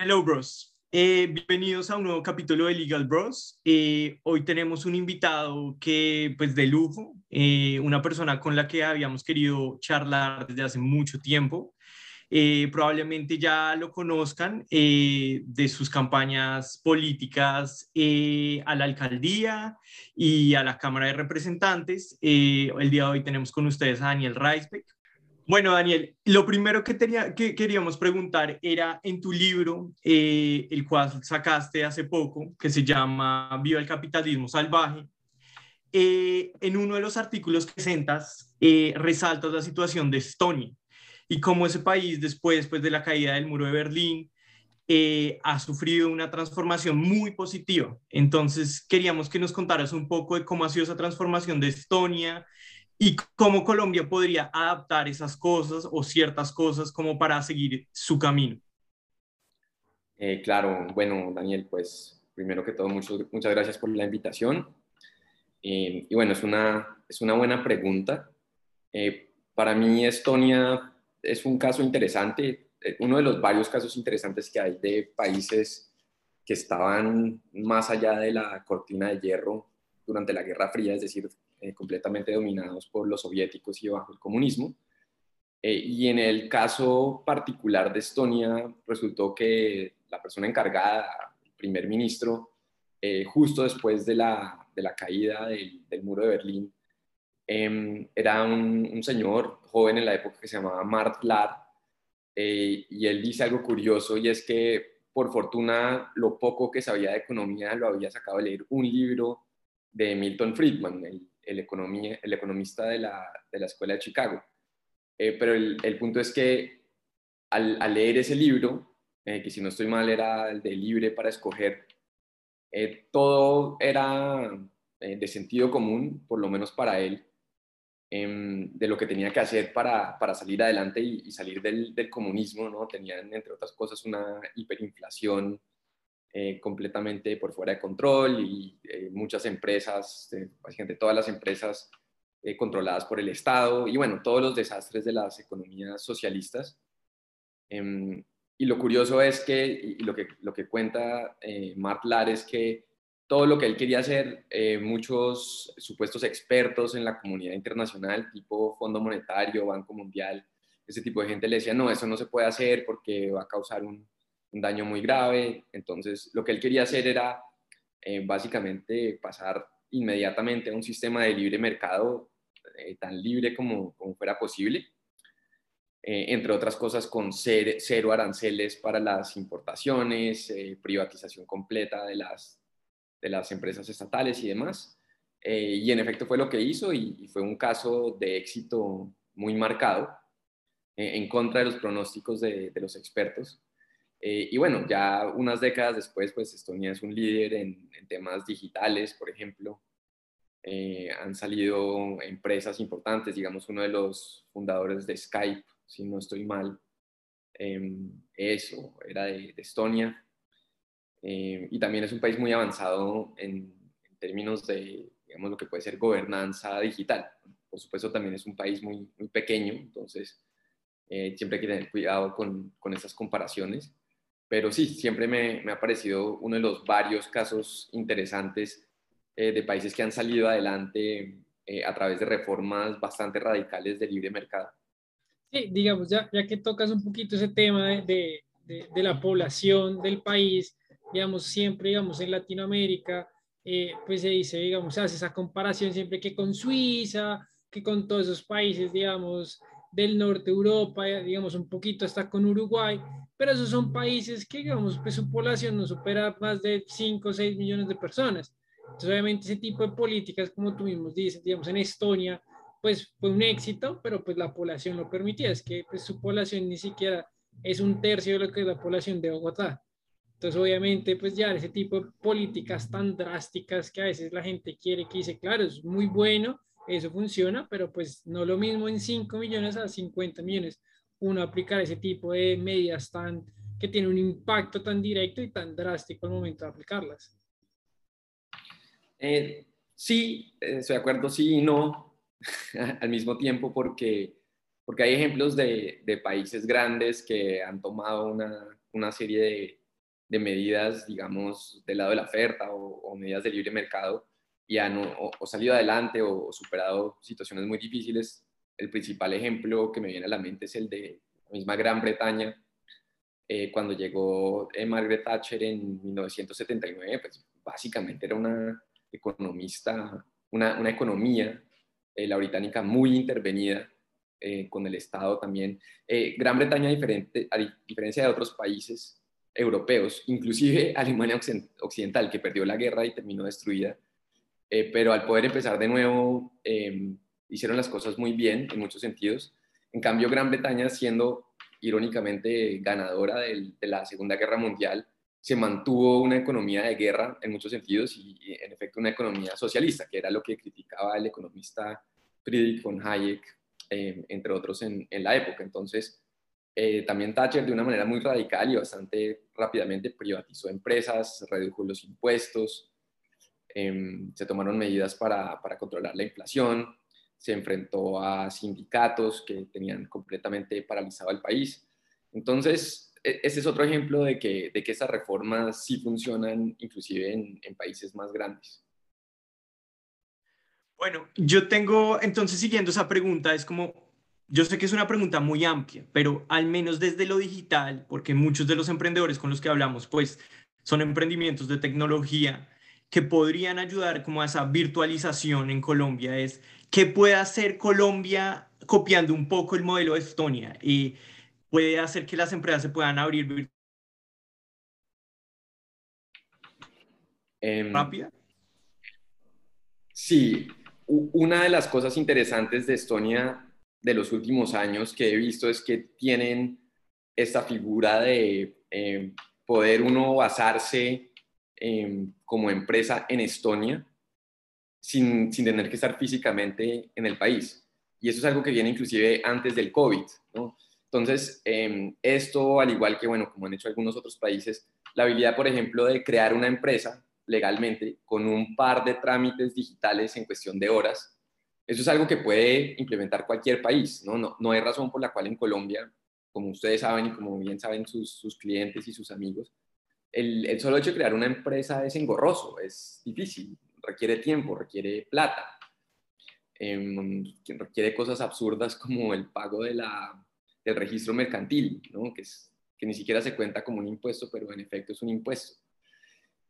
Hello, bros. Eh, bienvenidos a un nuevo capítulo de Legal Bros. Eh, hoy tenemos un invitado que, pues, de lujo, eh, una persona con la que habíamos querido charlar desde hace mucho tiempo. probablemente ya lo conozcan de sus campañas políticas a la alcaldía y a la Cámara de Representantes. el día de hoy tenemos con ustedes a Daniel Reisbeck. Bueno, Daniel, lo primero que, queríamos preguntar era en tu libro, eh, el cual sacaste hace poco, que se llama Viva el capitalismo salvaje, eh, en uno de los artículos que presentas, eh, resaltas la situación de Estonia y cómo ese país, después pues, de la caída del muro de Berlín, ha sufrido una transformación muy positiva. Entonces, queríamos que nos contaras un poco de cómo ha sido esa transformación de Estonia y cómo Colombia podría adaptar esas cosas o ciertas cosas como para seguir su camino. Eh, claro, bueno, Daniel, pues primero que todo, muchas gracias por la invitación. Eh, y bueno, es una, es una buena pregunta. Eh, para mí, Estonia es un caso interesante, uno de los varios casos interesantes que hay de países que estaban más allá de la cortina de hierro durante la Guerra Fría, es decir, eh, completamente dominados por los soviéticos y bajo el comunismo. Eh, y en el caso particular de Estonia, resultó que la persona encargada, el primer ministro, eh, justo después de la, de la caída del, muro de Berlín, em, era un, señor joven en la época que se llamaba Mart Lahr, y él dice algo curioso, y es que por fortuna lo poco que sabía de economía lo había sacado de leer un libro de Milton Friedman, el, economista de la, de la, Escuela de Chicago. Eh, pero el, el, punto es que al, al leer ese libro, eh, que si no estoy mal era el de libre para escoger, eh, todo era de sentido común, por lo menos para él, em, de lo que tenía que hacer para, para salir adelante y, y salir del, del, comunismo, ¿no? Tenían, entre otras cosas, una hiperinflación eh, completamente por fuera de control y eh, muchas empresas, eh, básicamente todas las empresas controladas por el Estado y bueno, todos los desastres de las economías socialistas. Em, y lo curioso es que, y lo que, lo que cuenta Mark Lar es que todo lo que él quería hacer, muchos supuestos expertos en la comunidad internacional, tipo Fondo Monetario, Banco Mundial, ese tipo de gente le decía, no, eso no se puede hacer porque va a causar un, un daño muy grave. Entonces, lo que él quería hacer era eh, básicamente pasar inmediatamente a un sistema de libre mercado eh, tan libre como, como fuera posible. Eh, entre otras cosas con cero aranceles para las importaciones, privatización completa de las, de las empresas estatales y demás. y en efecto fue lo que hizo y, fue un caso de éxito muy marcado en contra de los pronósticos de, de los expertos. Eh, y bueno, ya unas décadas después, pues Estonia es un líder en, temas digitales, por ejemplo. Eh, han salido empresas importantes, digamos, uno de los fundadores de Skype, si no estoy mal, em, eso, era de, Estonia. Eh, y también es un país muy avanzado en, términos de, digamos, lo que puede ser gobernanza digital. Por supuesto, también es un país muy, muy pequeño, entonces siempre hay que tener cuidado con, con estas comparaciones pero sí, siempre me, me, ha parecido uno de los varios casos interesantes eh, de países que han salido adelante eh, a través de reformas bastante radicales de libre mercado. Sí, digamos, ya, ya que tocas un poquito ese tema de, de, la población del país, digamos, siempre, digamos, en Latinoamérica, eh, pues se dice, digamos, hace esa comparación siempre que con Suiza, que con todos esos países, digamos, del norte de Europa, digamos, un poquito hasta con Uruguay, pero esos son países que, digamos, pues su población no supera más de 5 o 6 millones de personas. Entonces, obviamente, ese tipo de políticas, como tú mismo dices, digamos, en Estonia, pues fue un éxito, pero pues la población lo permitía, es que pues, su población ni siquiera es un tercio de lo que es la población de Bogotá. Entonces, obviamente, pues ya ese tipo de políticas tan drásticas que a veces la gente quiere, que dice, claro, es muy bueno, eso funciona, pero pues no lo mismo en 5 millones a 50 millones uno aplicar ese tipo de medidas tan que tiene un impacto tan directo y tan drástico al momento de aplicarlas. Eh, sí, eh, estoy de acuerdo, sí y no al mismo tiempo porque, porque hay ejemplos de, de países grandes que han tomado una, una serie de, de medidas, digamos, del lado de la oferta o, medidas de libre mercado y han o, salido adelante o, superado situaciones muy difíciles. El principal ejemplo que me viene a la mente es el de la misma Gran Bretaña, eh, cuando llegó eh, Margaret Thatcher en 1979, pues básicamente era una economista, una, una economía, eh, la británica, muy intervenida con el Estado también. Gran Bretaña, diferente, a diferencia de otros países europeos, inclusive Alemania Occidental, que perdió la guerra y terminó destruida, pero al poder empezar de nuevo, hicieron las cosas muy bien en muchos sentidos. En cambio, Gran Bretaña, siendo irónicamente ganadora de la Segunda Guerra Mundial, se mantuvo una economía de guerra en muchos sentidos y, en efecto una economía socialista, que era lo que criticaba el economista Friedrich von Hayek, eh, entre otros en, la época. Entonces, eh, también Thatcher de una manera muy radical y bastante rápidamente privatizó empresas, redujo los impuestos, em, se tomaron medidas para, para controlar la inflación, se enfrentó a sindicatos que tenían completamente paralizado el país. Entonces, e, ese es otro ejemplo de que, de que esas reformas sí funcionan inclusive en, en países más grandes. Bueno, yo tengo, entonces siguiendo esa pregunta, es como, yo sé que es una pregunta muy amplia, pero al menos desde lo digital, porque muchos de los emprendedores con los que hablamos, pues son emprendimientos de tecnología que podrían ayudar como a esa virtualización en Colombia, es ¿Qué puede hacer Colombia copiando un poco el modelo de Estonia? Y puede hacer que las empresas se puedan abrir eh, rápida. Sí, una de las cosas interesantes de Estonia de los últimos años que he visto es que tienen esta figura de em, poder uno basarse em, como empresa en Estonia sin, sin, tener que estar físicamente en el país. Y eso es algo que viene inclusive antes del COVID. Entonces, em, esto, al igual que, bueno, como han hecho algunos otros países, la habilidad, por ejemplo, de crear una empresa legalmente con un par de trámites digitales en cuestión de horas, eso es algo que puede implementar cualquier país, ¿no? No, no hay razón por la cual en Colombia, como ustedes saben y como bien saben sus, sus clientes y sus amigos, el, solo hecho de crear una empresa es engorroso, es difícil, requiere tiempo, requiere plata, em, requiere cosas absurdas como el pago de la, del registro mercantil, que ni siquiera se cuenta como un impuesto, pero en efecto es un impuesto.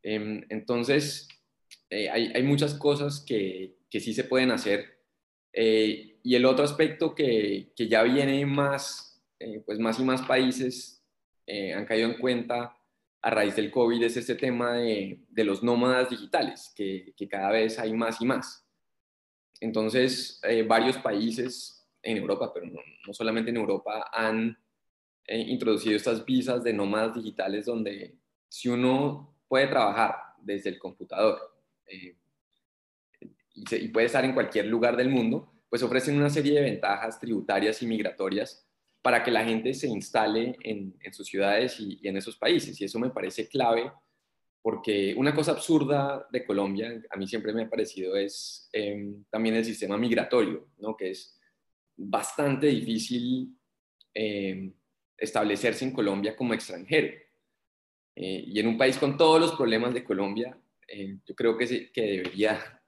Em, entonces, eh, hay, hay, muchas cosas que, que, sí se pueden hacer. Eh, y el otro aspecto que, que ya viene más, eh, pues más y más países han caído en cuenta a raíz del COVID es este tema de, los nómadas digitales, que, cada vez hay más y más. Entonces, eh, varios países en Europa, pero no, solamente en Europa, han eh, introducido estas visas de nómadas digitales donde si uno puede trabajar desde el computador eh, y, y puede estar en cualquier lugar del mundo, pues ofrecen una serie de ventajas tributarias y migratorias para que la gente se instale en, sus ciudades y, en esos países. Y eso me parece clave porque una cosa absurda de Colombia, a mí siempre me ha parecido, es em, también el sistema migratorio, ¿no? que es bastante difícil em, establecerse en Colombia como extranjero. Eh, y en un país con todos los problemas de Colombia, eh, yo creo que, que debería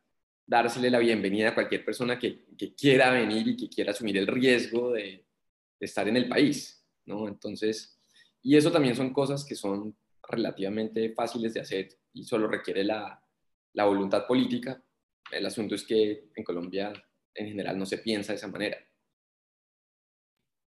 dársele la bienvenida a cualquier persona que quiera venir y que quiera asumir el riesgo de, estar en el país, ¿no? Entonces, y eso también son cosas que son relativamente fáciles de hacer y solo requiere la, la voluntad política. El asunto es que en Colombia en general no se piensa de esa manera.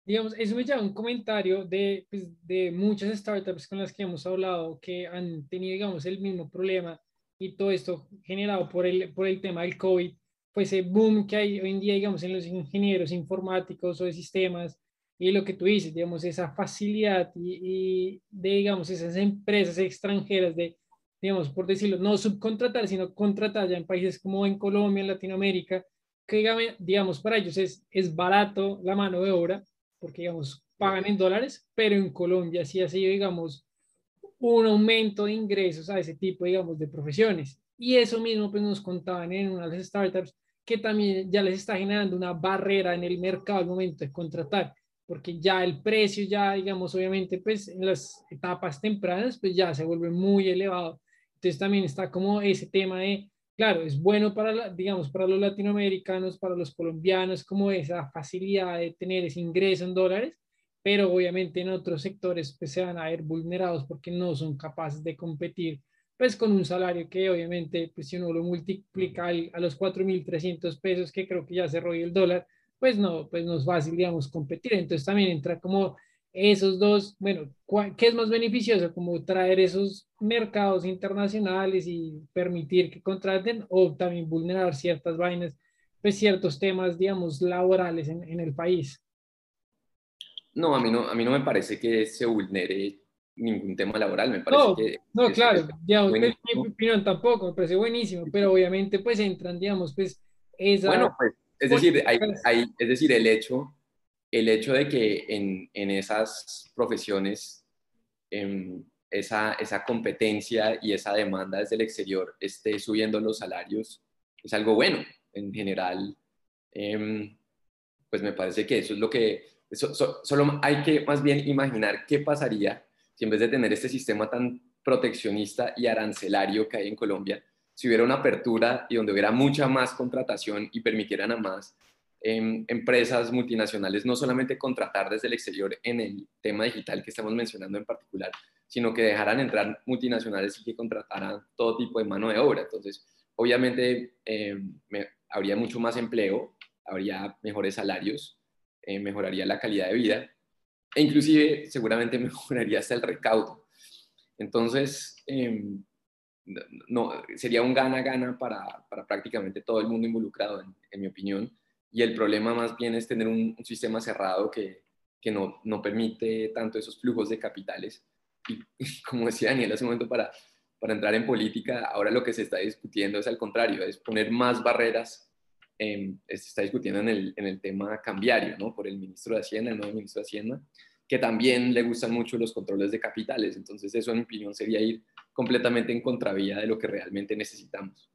Digamos, eso me lleva a un comentario de, pues, de muchas startups con las que hemos hablado que han tenido, digamos, el mismo problema y todo esto generado por el, por el tema del COVID, pues el boom que hay hoy en día, digamos, en los ingenieros informáticos o de sistemas, y lo que tú dices, digamos, esa facilidad y, de, digamos, esas empresas extranjeras de, digamos, por decirlo, no subcontratar, sino contratar ya en países como en Colombia, en Latinoamérica, que, digamos, para ellos es, es barato la mano de obra, porque, digamos, pagan en dólares, pero en Colombia sí ha sido, digamos, un aumento de ingresos a ese tipo, digamos, de profesiones. Y eso mismo, pues, nos contaban en una de las startups que también ya les está generando una barrera en el mercado al momento de contratar porque ya el precio, ya digamos, obviamente, pues en las etapas tempranas, pues ya se vuelve muy elevado. Entonces también está como ese tema de, claro, es bueno para, digamos, para los latinoamericanos, para los colombianos, como esa facilidad de tener ese ingreso en dólares, pero obviamente en otros sectores pues se van a ver vulnerados porque no son capaces de competir pues con un salario que obviamente pues si uno lo multiplica a los 4.300 pesos que creo que ya se roba el dólar, pues no, pues no es fácil, digamos, competir. Entonces también entra como esos dos, bueno, ¿qué es más beneficioso? Como traer esos mercados internacionales y permitir que contraten o también vulnerar ciertas vainas, pues ciertos temas, digamos, laborales en, en el país. No, a mí no, a mí no me parece que se vulnere ningún tema laboral, me parece no, que... No, claro, digamos, mi opinión tampoco, me parece buenísimo, pero obviamente pues entran, digamos, pues esa... Bueno, pues es decir, hay, es decir el, hecho, el hecho de que en, en esas profesiones em, esa, esa competencia y esa demanda desde el exterior esté subiendo los salarios es algo bueno. En general, em, pues me parece que eso es lo que... solo hay que más bien imaginar qué pasaría si en vez de tener este sistema tan proteccionista y arancelario que hay en Colombia, si hubiera una apertura y donde hubiera mucha más contratación y permitieran a más em, empresas multinacionales no solamente contratar desde el exterior en el tema digital que estamos mencionando en particular, sino que dejaran entrar multinacionales y que contrataran todo tipo de mano de obra. Entonces, obviamente, em, habría mucho más empleo, habría mejores salarios, eh, mejoraría la calidad de vida e inclusive seguramente mejoraría hasta el recaudo. Entonces, em, no, sería un gana-gana para, para, prácticamente todo el mundo involucrado, en, mi opinión. Y el problema más bien es tener un, sistema cerrado que, que no, no, permite tanto esos flujos de capitales. Y, como decía Daniel hace un momento, para, para entrar en política, ahora lo que se está discutiendo es al contrario, es poner más barreras. se está discutiendo en el, en el tema cambiario, ¿no? Por el ministro de Hacienda, el nuevo ministro de Hacienda, que también le gustan mucho los controles de capitales. Entonces, eso en mi opinión sería ir completamente en contravía de lo que realmente necesitamos.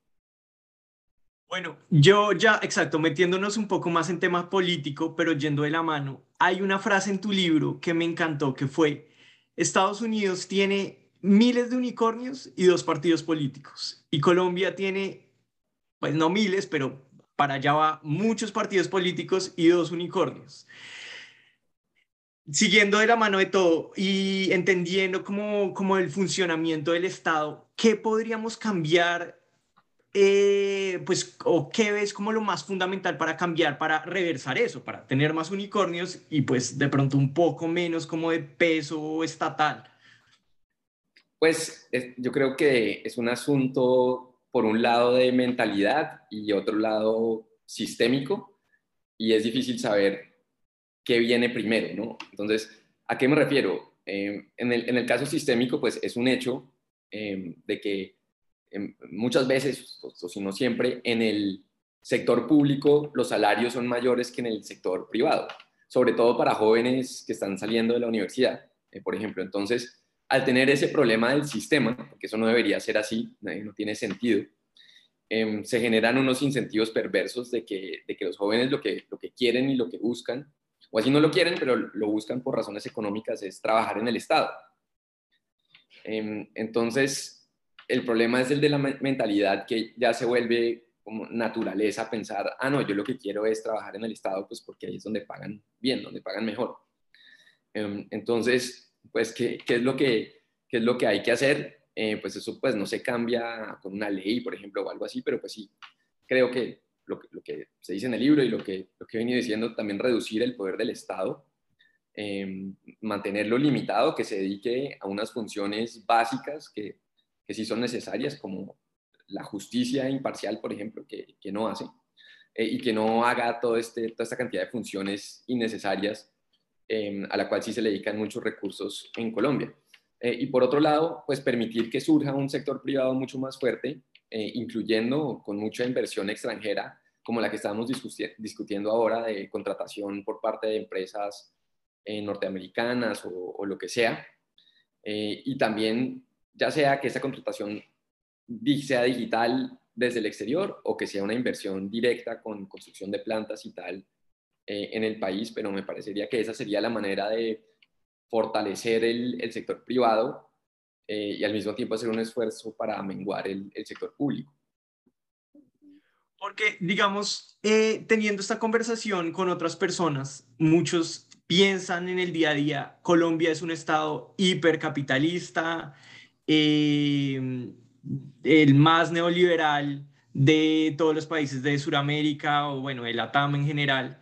Bueno, yo ya, exacto, metiéndonos un poco más en tema político, pero yendo de la mano, hay una frase en tu libro que me encantó, que fue, Estados Unidos tiene miles de unicornios y dos partidos políticos, y Colombia tiene, pues no miles, pero para allá va muchos partidos políticos y dos unicornios siguiendo de la mano de todo y entendiendo cómo, el funcionamiento del Estado, ¿qué podríamos cambiar? Eh, pues, o qué ves como lo más fundamental para cambiar, para reversar eso, para tener más unicornios y pues de pronto un poco menos como de peso estatal. Pues yo creo que es un asunto, por un lado, de mentalidad y otro lado sistémico, y es difícil saber qué viene primero, ¿no? Entonces, ¿a qué me refiero? Eh, en, el, caso sistémico, pues es un hecho eh, de que eh, muchas veces, o, si no siempre, en el sector público los salarios son mayores que en el sector privado, sobre todo para jóvenes que están saliendo de la universidad, por ejemplo. Entonces, al tener ese problema del sistema, porque eso no debería ser así, no tiene sentido, se generan unos incentivos perversos de que, de que los jóvenes lo que, lo que quieren y lo que buscan o así no lo quieren, pero lo buscan por razones económicas, es trabajar en el Estado. Em, entonces, el problema es el de la mentalidad que ya se vuelve como naturaleza pensar, ah, no, yo lo que quiero es trabajar en el Estado, pues porque ahí es donde pagan bien, donde pagan mejor. Em, entonces, pues, ¿qué, ¿qué, es lo que, qué es lo que hay que hacer? Eh, pues eso pues no se cambia con una ley, por ejemplo, o algo así, pero pues sí, creo que lo que, se dice en el libro y lo que, lo que he venido diciendo, también reducir el poder del Estado, em, mantenerlo limitado, que se dedique a unas funciones básicas que, que sí son necesarias, como la justicia imparcial, por ejemplo, que, que no hace, eh, y que no haga todo este, toda esta cantidad de funciones innecesarias em, a la cual sí se le dedican muchos recursos en Colombia. Eh, y por otro lado, pues permitir que surja un sector privado mucho más fuerte, eh, incluyendo con mucha inversión extranjera como la que estamos discutiendo ahora de contratación por parte de empresas eh, norteamericanas o, lo que sea. Eh, y también, ya sea que esa contratación sea digital desde el exterior o que sea una inversión directa con construcción de plantas y tal eh, en el país, pero me parecería que esa sería la manera de fortalecer el, sector privado y al mismo tiempo hacer un esfuerzo para menguar el sector público. Porque, digamos, eh, teniendo esta conversación con otras personas, muchos piensan en el día a día, Colombia es un estado hipercapitalista, eh, el más neoliberal de todos los países de Sudamérica o bueno, el ATAM en general.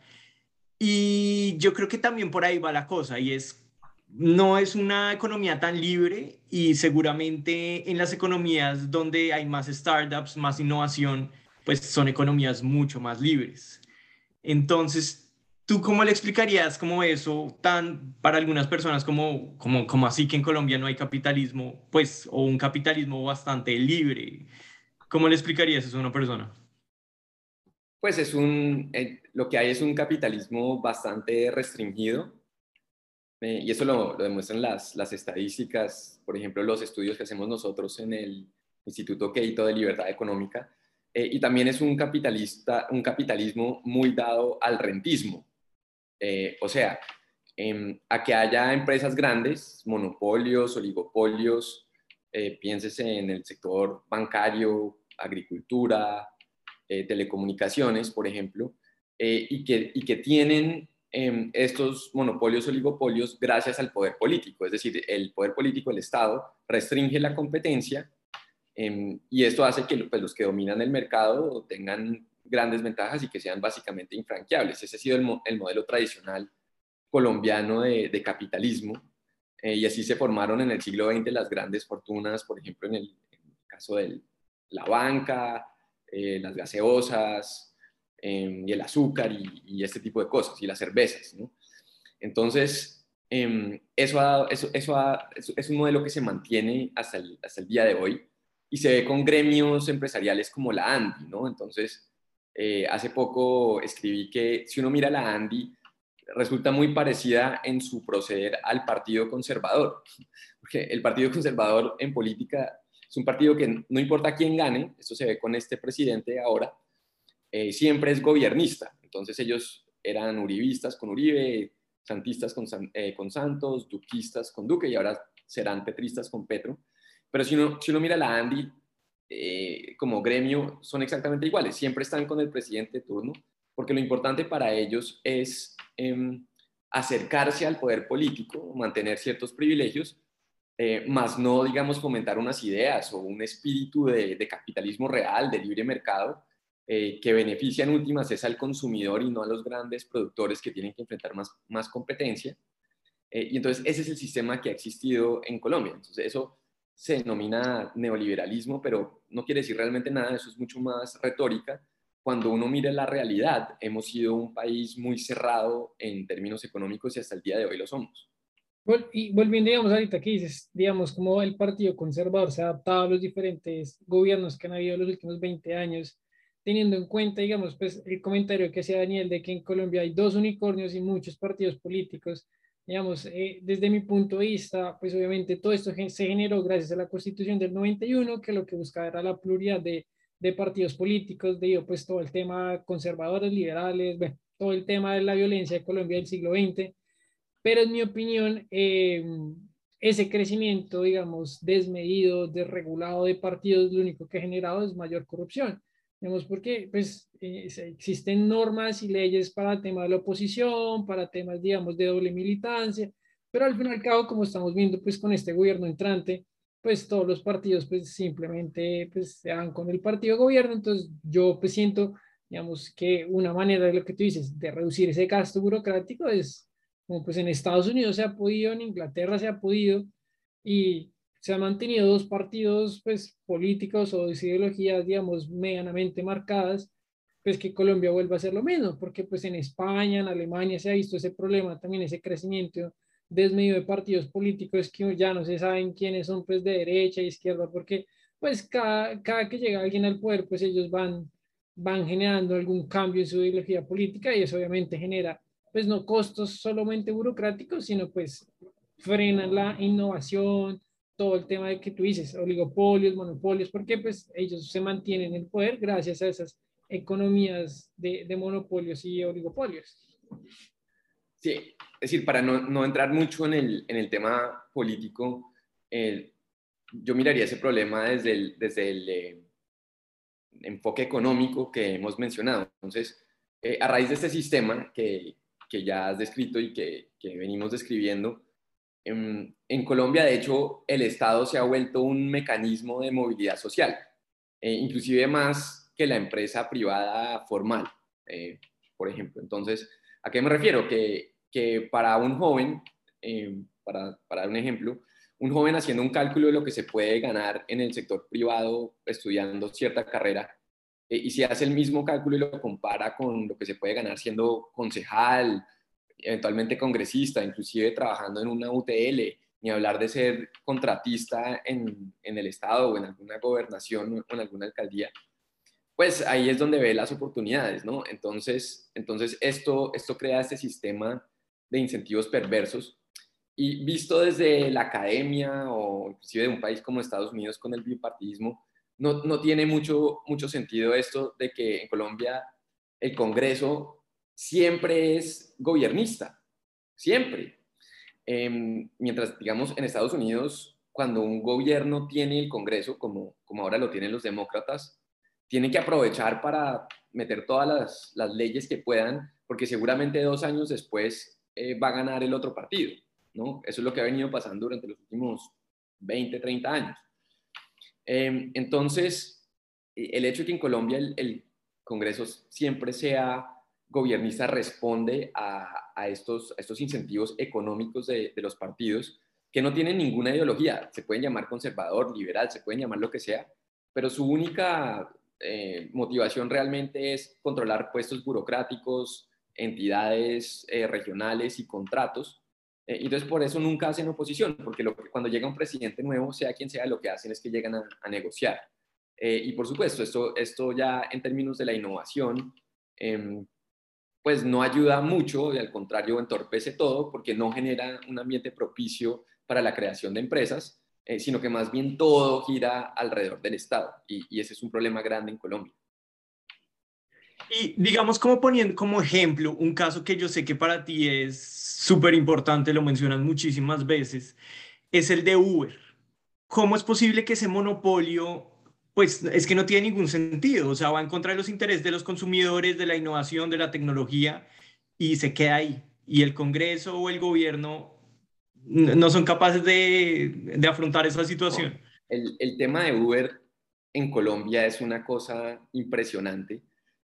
Y yo creo que también por ahí va la cosa y es, no es una economía tan libre y seguramente en las economías donde hay más startups, más innovación, pues son economías mucho más libres. Entonces, ¿tú cómo le explicarías como eso tan para algunas personas como, como, como así que en Colombia no hay capitalismo, pues, o un capitalismo bastante libre? ¿Cómo le explicarías eso a una persona? Pues es un, eh, lo que hay es un capitalismo bastante restringido eh, y eso lo, lo demuestran las, las, estadísticas, por ejemplo, los estudios que hacemos nosotros en el Instituto Keito de Libertad Económica. Eh, y también es un, capitalista, un capitalismo muy dado al rentismo. o sea, em, a que haya empresas grandes, monopolios, oligopolios, piénsese en el sector bancario, agricultura, eh, telecomunicaciones, por ejemplo, eh, y, que, y que tienen em, estos monopolios oligopolios gracias al poder político. Es decir, el poder político, el Estado, restringe la competencia em, y esto hace que pues, los que dominan el mercado tengan grandes ventajas y que sean básicamente infranqueables. Ese ha sido el, modelo tradicional colombiano de, capitalismo. Eh, y así se formaron en el siglo XX las grandes fortunas, por ejemplo, en el, caso de la banca, eh, las gaseosas em, y el azúcar y, este tipo de cosas, y las cervezas. Entonces, em, eso, es un modelo que se mantiene hasta el, día de hoy y se ve con gremios empresariales como la ANDI. ¿no? Entonces, eh, hace poco escribí que si uno mira la ANDI, resulta muy parecida en su proceder al Partido Conservador, porque el Partido Conservador en política es un partido que no importa quién gane, esto se ve con este presidente ahora, eh, siempre es gobernista. Entonces ellos eran uribistas con Uribe, santistas con, eh, con Santos, duquistas con Duque y ahora serán petristas con Petro. Pero si uno, mira la Andy eh, como gremio, son exactamente iguales. Siempre están con el presidente de turno, porque lo importante para ellos es em, acercarse al poder político, mantener ciertos privilegios, eh, más no, digamos, fomentar unas ideas o un espíritu de, capitalismo real, de libre mercado, eh, que beneficia en últimas es al consumidor y no a los grandes productores que tienen que enfrentar más, más competencia. Eh, y entonces ese es el sistema que ha existido en Colombia. Entonces eso se denomina neoliberalismo, pero no quiere decir realmente nada, eso es mucho más retórica. Cuando uno mira la realidad, hemos sido un país muy cerrado en términos económicos y hasta el día de hoy lo somos. Y volviendo, digamos, ahorita que dices, digamos, cómo el Partido Conservador se ha adaptado a los diferentes gobiernos que han habido en los últimos 20 años, teniendo en cuenta, digamos, pues el comentario que hacía Daniel de que en Colombia hay dos unicornios y muchos partidos políticos, digamos, eh, desde mi punto de vista, pues obviamente todo esto se generó gracias a la Constitución del 91, que lo que buscaba era la pluralidad de, de partidos políticos, de pues todo el tema conservadores, liberales, bueno, todo el tema de la violencia de Colombia del siglo XX pero en mi opinión, eh, ese crecimiento, digamos, desmedido, desregulado de partidos, lo único que ha generado es mayor corrupción. Digamos, porque pues, eh, existen normas y leyes para el tema de la oposición, para temas, digamos, de doble militancia, pero al fin y al cabo, como estamos viendo, pues con este gobierno entrante, pues todos los partidos pues simplemente pues se van con el partido gobierno, entonces yo pues siento, digamos, que una manera de lo que tú dices, de reducir ese gasto burocrático es como pues en Estados Unidos se ha podido, en Inglaterra se ha podido, y se han mantenido dos partidos pues políticos o de ideologías, digamos, medianamente marcadas, pues que Colombia vuelva a hacer lo mismo, porque pues en España, en Alemania se ha visto ese problema, también ese crecimiento desmedido de partidos políticos que ya no se saben quiénes son pues de derecha izquierda, porque pues cada, cada que llega alguien al poder, pues ellos van, van generando algún cambio en su ideología política y eso obviamente genera pues no costos solamente burocráticos, sino pues frenan la innovación, todo el tema de que tú dices, oligopolios, monopolios, porque pues ellos se mantienen en el poder gracias a esas economías de, de monopolios y oligopolios. Sí, es decir, para no, no entrar mucho en el, en el tema político, yo miraría ese problema desde el, desde el eh, enfoque económico que hemos mencionado. Entonces, eh, a raíz de este sistema que, que ya has descrito y que, que venimos describiendo, en, en, Colombia, de hecho, el Estado se ha vuelto un mecanismo de movilidad social, eh, inclusive más que la empresa privada formal, por ejemplo. Entonces, ¿a qué me refiero? Que, que para un joven, para, para dar un ejemplo, un joven haciendo un cálculo de lo que se puede ganar en el sector privado estudiando cierta carrera, eh, y si hace el mismo cálculo y lo compara con lo que se puede ganar siendo concejal, eventualmente congresista, inclusive trabajando en una UTL, ni hablar de ser contratista en, en el Estado o en alguna gobernación o en alguna alcaldía, pues ahí es donde ve las oportunidades, ¿no? Entonces, entonces esto, esto crea este sistema de incentivos perversos y visto desde la academia o inclusive de un país como Estados Unidos con el bipartidismo, no, no tiene mucho, mucho sentido esto de que en Colombia el Congreso siempre es gobernista, siempre. Em, mientras, digamos, en Estados Unidos, cuando un gobierno tiene el Congreso, como, como ahora lo tienen los demócratas, tiene que aprovechar para meter todas las, las leyes que puedan, porque seguramente dos años después eh, va a ganar el otro partido. Eso es lo que ha venido pasando durante los últimos 20, 30 años. Em, entonces, el hecho de que en Colombia el, Congreso siempre sea gobernista responde a, estos, estos incentivos económicos de, los partidos que no tienen ninguna ideología. Se pueden llamar conservador, liberal, se pueden llamar lo que sea, pero su única eh, motivación realmente es controlar puestos burocráticos, entidades eh, regionales y contratos eh, entonces por eso nunca hacen oposición, porque lo cuando llega un presidente nuevo, sea quien sea, lo que hacen es que llegan a, negociar. Eh, y por supuesto, esto, esto ya en términos de la innovación, em, pues no ayuda mucho, y al contrario entorpece todo, porque no genera un ambiente propicio para la creación de empresas, eh, sino que más bien todo gira alrededor del Estado. Y, y ese es un problema grande en Colombia. Y digamos, como poniendo como ejemplo un caso que yo sé que para ti es súper importante, lo mencionan muchísimas veces, es el de Uber. ¿Cómo es posible que ese monopolio, pues es que no tiene ningún sentido? O sea, va en contra de los intereses de los consumidores, de la innovación, de la tecnología, y se queda ahí. Y el Congreso o el gobierno no son capaces de, afrontar esa situación. El, el tema de Uber en Colombia es una cosa impresionante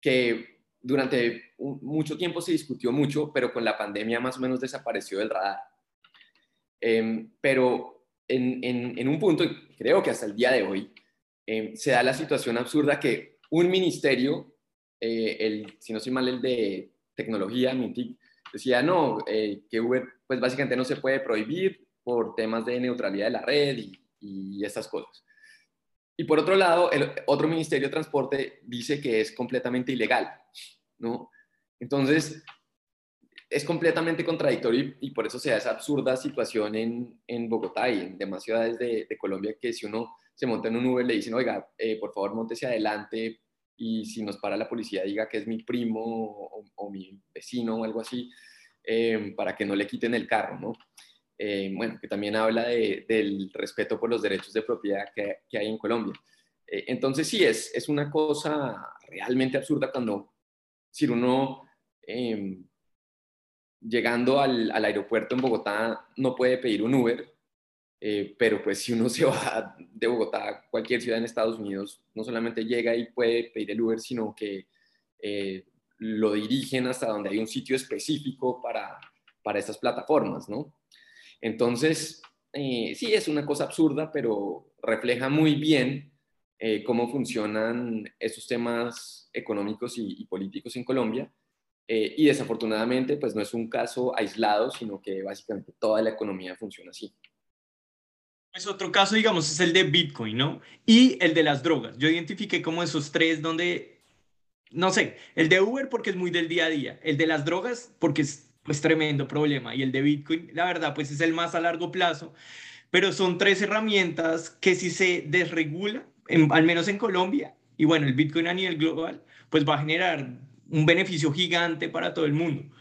que durante mucho tiempo se discutió mucho, pero con la pandemia más o menos desapareció del radar. Em, pero en, un punto, creo que hasta el día de hoy, em, se da la situación absurda que un ministerio, eh, el, si no soy mal, el de tecnología, Mintic, decía, no, eh, que Uber pues básicamente no se puede prohibir por temas de neutralidad de la red y, y estas cosas. Y por otro lado, el otro Ministerio de Transporte dice que es completamente ilegal. ¿no? Entonces, es completamente contradictorio y, por eso se da esa absurda situación en, en Bogotá y en demás ciudades de, Colombia que si uno se monta en un Uber le dicen, oiga, eh, por favor, montese adelante y si nos para la policía diga que es mi primo o, mi vecino o algo así, eh, para que no le quiten el carro, ¿no? Eh, bueno, que también habla del respeto por los derechos de propiedad que, que hay en Colombia. entonces sí, es, es una cosa realmente absurda cuando si uno em, llegando al, aeropuerto en Bogotá no puede pedir un Uber, eh, pero pues si uno se va de Bogotá a cualquier ciudad en Estados Unidos, no solamente llega y puede pedir el Uber, sino que eh, lo dirigen hasta donde hay un sitio específico para, para estas plataformas, ¿no? Entonces, eh, sí, es una cosa absurda, pero refleja muy bien cómo funcionan esos temas económicos y, políticos en Colombia. Eh, y desafortunadamente, pues no es un caso aislado, sino que básicamente toda la economía funciona así. Pues otro caso, digamos, es el de Bitcoin, ¿no? Y el de las drogas. Yo identifiqué como esos tres donde, no sé, el de Uber porque es muy del día a día, el de las drogas porque es pues tremendo problema y el de Bitcoin, la verdad, pues es el más a largo plazo, pero son tres herramientas que si se desregula, al menos en Colombia, y bueno, el Bitcoin a nivel global, pues va a generar un beneficio gigante para todo el mundo.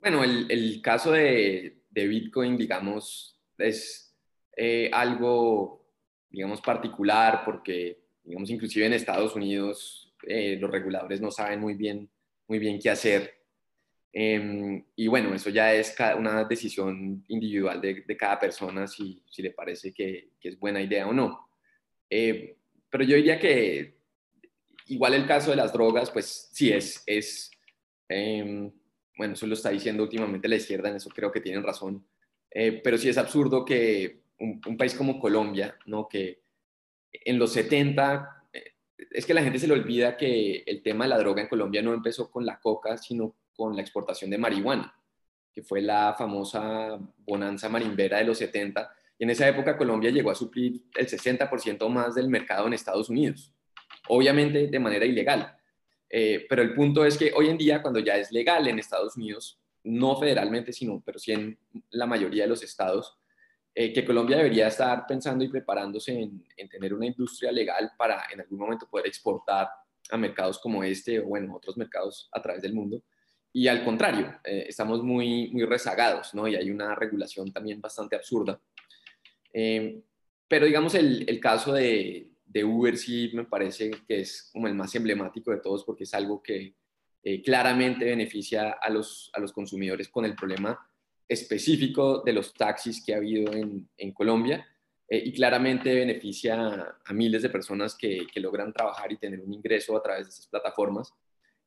Bueno, el, caso de, Bitcoin, digamos, es eh, algo, digamos, particular porque, digamos, inclusive en Estados Unidos eh, los reguladores no saben muy bien, muy bien qué hacer. Em, y bueno, eso ya es una decisión individual de, cada persona si, si le parece que, que, es buena idea o no. Eh, pero yo diría que igual el caso de las drogas, pues sí es, es em, bueno, eso lo está diciendo últimamente la izquierda, en eso creo que tienen razón, eh, pero sí es absurdo que un, país como Colombia, ¿no? que en los 70, eh, es que la gente se le olvida que el tema de la droga en Colombia no empezó con la coca, sino con la exportación de marihuana, que fue la famosa bonanza marimbera de los 70, y en esa época Colombia llegó a suplir el 60% más del mercado en Estados Unidos, obviamente de manera ilegal eh, pero el punto es que hoy en día, cuando ya es legal en Estados Unidos, no federalmente, sino, pero sí en la mayoría de los estados, eh, que Colombia debería estar pensando y preparándose en, tener una industria legal para en algún momento poder exportar a mercados como este o, bueno, otros mercados a través del mundo. Y al contrario, eh, estamos muy, muy rezagados, ¿no? Y hay una regulación también bastante absurda. pero digamos, el, el caso de, de Uber sí me parece que es como el más emblemático de todos porque es algo que eh, claramente beneficia a los, a los consumidores con el problema específico de los taxis que ha habido en, Colombia eh, y claramente beneficia a, miles de personas que, que, logran trabajar y tener un ingreso a través de esas plataformas.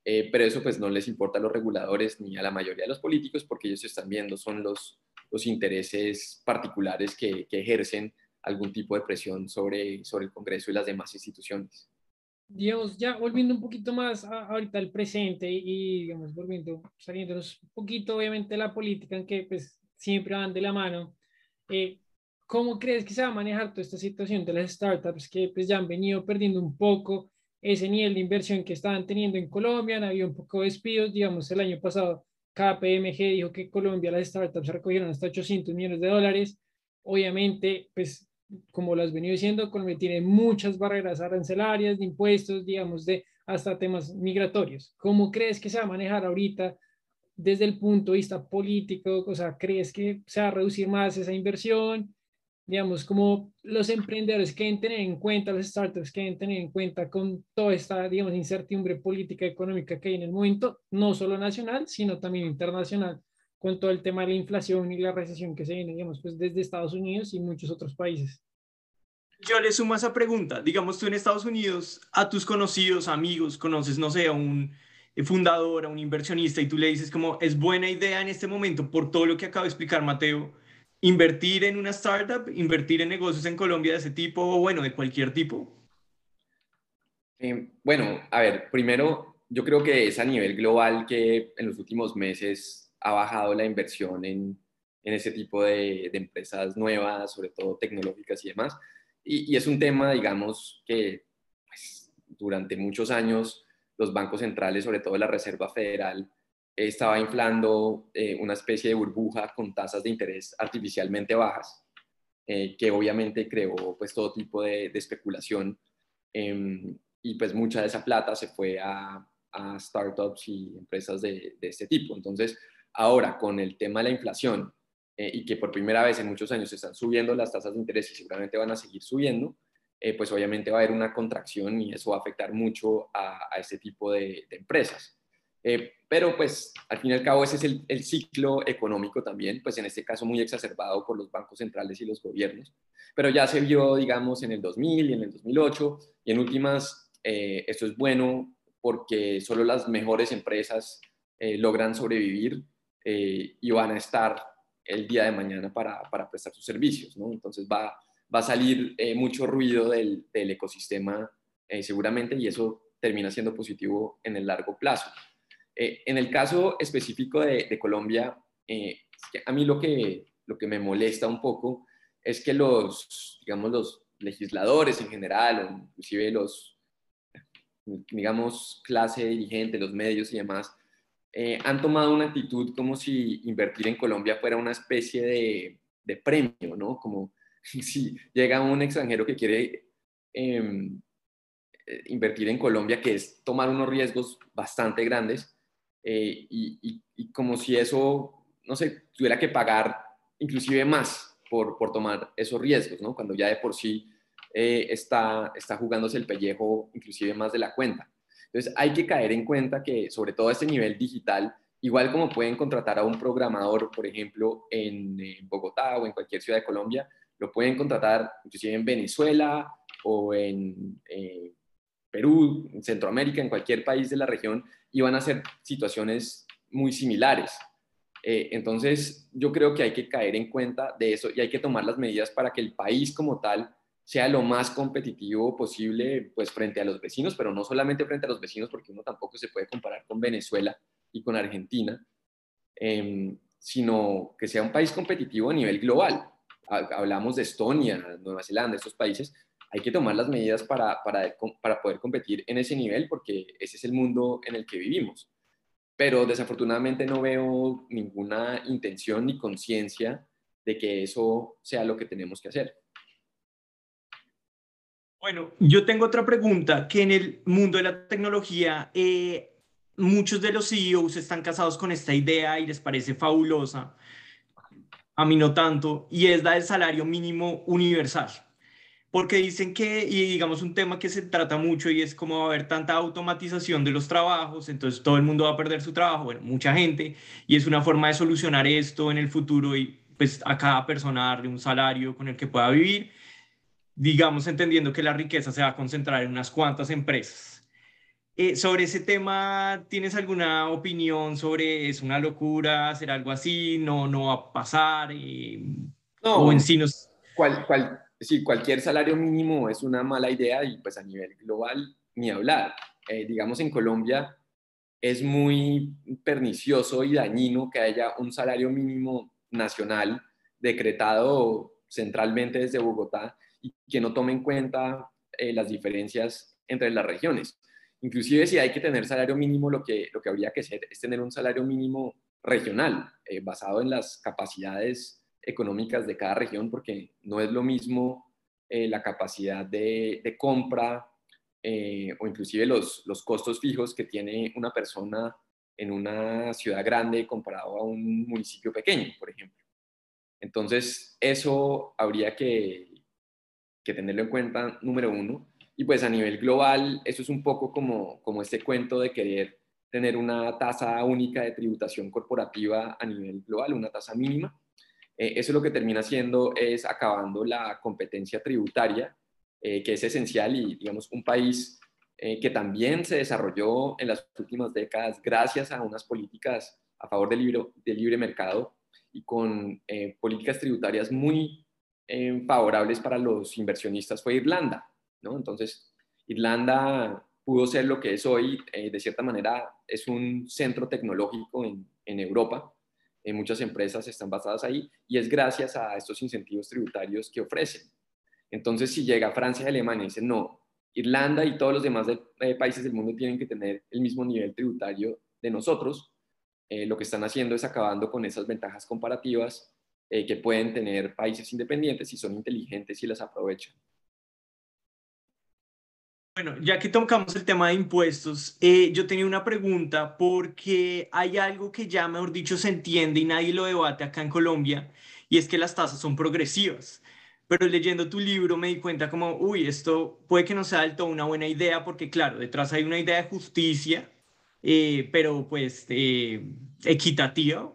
Eh, pero eso pues no les importa a los reguladores ni a la mayoría de los políticos porque ellos están viendo son los, los intereses particulares que, que ejercen algún tipo de presión sobre, sobre el Congreso y las demás instituciones. Digamos, ya volviendo un poquito más ahorita al presente y, digamos, volviendo, saliéndonos un poquito, obviamente, de la política, en que pues siempre van de la mano, eh, ¿cómo crees que se va a manejar toda esta situación de las startups que pues ya han venido perdiendo un poco ese nivel de inversión que estaban teniendo en Colombia? Han habido un poco de despidos, digamos, el año pasado KPMG dijo que Colombia las startups recogieron hasta 800 millones de dólares. Obviamente, pues como lo has venido diciendo, Colombia tiene muchas barreras arancelarias, de impuestos, digamos, de hasta temas migratorios. ¿Cómo crees que se va a manejar ahorita desde el punto de vista político? O sea, ¿crees que se va a reducir más esa inversión? Digamos, como los emprendedores que deben tener en cuenta, los startups que deben tener en cuenta con toda esta, digamos, incertidumbre política económica que hay en el momento, no solo nacional, sino también internacional con todo el tema de la inflación y la recesión que se viene, digamos, pues desde Estados Unidos y muchos otros países. Yo le sumo a esa pregunta, digamos tú en Estados Unidos, a tus conocidos, amigos, conoces, no sé, a un fundador, a un inversionista y tú le dices como, es buena idea en este momento, por todo lo que acaba de explicar Mateo, invertir en una startup, invertir en negocios en Colombia de ese tipo o bueno, de cualquier tipo. Eh, bueno, a ver, primero, yo creo que es a nivel global que en los últimos meses ha bajado la inversión en, en ese tipo de, empresas nuevas, sobre todo tecnológicas y demás. Y, es un tema, digamos, que pues, durante muchos años los bancos centrales, sobre todo la Reserva Federal, estaba inflando eh, una especie de burbuja con tasas de interés artificialmente bajas, eh, que obviamente creó pues todo tipo de, especulación em, y pues mucha de esa plata se fue a, a startups y empresas de, de, este tipo. Entonces, Ahora, con el tema de la inflación eh, y que por primera vez en muchos años se están subiendo las tasas de interés y seguramente van a seguir subiendo, eh, pues obviamente va a haber una contracción y eso va a afectar mucho a, este tipo de, empresas. Eh, pero pues al fin y al cabo ese es el, el, ciclo económico también, pues en este caso muy exacerbado por los bancos centrales y los gobiernos, pero ya se vio, digamos, en el 2000 y en el 2008 y en últimas, esto es bueno porque solo las mejores empresas logran sobrevivir eh, y van a estar el día de mañana para, para prestar sus servicios. ¿no? Entonces va, va a salir eh, mucho ruido del, del ecosistema eh, seguramente y eso termina siendo positivo en el largo plazo. en el caso específico de, de Colombia, a mí lo que, lo que me molesta un poco es que los, digamos, los legisladores en general, o inclusive los, digamos, clase dirigente, los medios y demás, eh, han tomado una actitud como si invertir en Colombia fuera una especie de, de premio, ¿no? Como si llega un extranjero que quiere em, eh, invertir en Colombia, que es tomar unos riesgos bastante grandes, eh, y, como si eso, no sé, tuviera que pagar inclusive más por, por tomar esos riesgos, ¿no? Cuando ya de por sí eh, está, está jugándose el pellejo inclusive más de la cuenta. Entonces hay que caer en cuenta que sobre todo a este nivel digital, igual como pueden contratar a un programador, por ejemplo, en, Bogotá o en cualquier ciudad de Colombia, lo pueden contratar inclusive en Venezuela o en eh, Perú, en Centroamérica, en cualquier país de la región, y van a ser situaciones muy similares. Eh, entonces, yo creo que hay que caer en cuenta de eso y hay que tomar las medidas para que el país como tal sea lo más competitivo posible pues frente a los vecinos, pero no solamente frente a los vecinos, porque uno tampoco se puede comparar con Venezuela y con Argentina, em, sino que sea un país competitivo a nivel global. Hablamos de Estonia, Nueva Zelanda, estos países, hay que tomar las medidas para, para, para poder competir en ese nivel, porque ese es el mundo en el que vivimos. Pero desafortunadamente no veo ninguna intención ni conciencia de que eso sea lo que tenemos que hacer. Bueno, yo tengo otra pregunta, que en el mundo de la tecnología, eh, muchos de los CEOs están casados con esta idea y les parece fabulosa, a mí no tanto, y es la del salario mínimo universal. Porque dicen que, y digamos un tema que se trata mucho y es como va a haber tanta automatización de los trabajos, entonces todo el mundo va a perder su trabajo, bueno, mucha gente, y es una forma de solucionar esto en el futuro y pues a cada persona darle un salario con el que pueda vivir digamos, entendiendo que la riqueza se va a concentrar en unas cuantas empresas. Eh, sobre ese tema, ¿tienes alguna opinión sobre es una locura hacer algo así? ¿No, no va a pasar? Eh, no, o en sí, cual, cual, sí, cualquier salario mínimo es una mala idea y pues a nivel global ni hablar. Eh, digamos en Colombia es muy pernicioso y dañino que haya un salario mínimo nacional decretado centralmente desde Bogotá y que no tome en cuenta eh, las diferencias entre las regiones. Inclusive si hay que tener salario mínimo, lo que, lo que habría que hacer es tener un salario mínimo regional, eh, basado en las capacidades económicas de cada región, porque no es lo mismo eh, la capacidad de, de compra o inclusive los, los costos fijos que tiene una persona en una ciudad grande comparado a un municipio pequeño, por ejemplo. Entonces, eso habría que, que tenerlo en cuenta, número uno. Y pues a nivel global, eso es un poco como, como este cuento de querer tener una tasa única de tributación corporativa a nivel global, una tasa mínima. Eh, eso lo que termina haciendo es acabando la competencia tributaria, eh, que es esencial y, digamos, un país eh, que también se desarrolló en las últimas décadas gracias a unas políticas a favor del libre, del libre mercado y con políticas tributarias muy favorables para los inversionistas fue Irlanda, ¿no? Entonces, Irlanda pudo ser lo que es hoy, eh, de cierta manera, es un centro tecnológico en, Europa. Eh, muchas empresas están basadas ahí y es gracias a estos incentivos tributarios que ofrecen. Entonces, si llega Francia y Alemania y dicen, no, Irlanda y todos los demás eh, países del mundo tienen que tener el mismo nivel tributario de nosotros, lo que están haciendo es acabando con esas ventajas comparativas eh, que pueden tener países independientes si son inteligentes y las aprovechan. Bueno, ya que tocamos el tema de impuestos, eh, yo tenía una pregunta porque hay algo que ya, mejor dicho, se entiende y nadie lo debate acá en Colombia, y es que las tasas son progresivas. Pero leyendo tu libro me di cuenta como, uy, esto puede que no sea del todo una buena idea porque, claro, detrás hay una idea de justicia, eh, pero pues equitativa,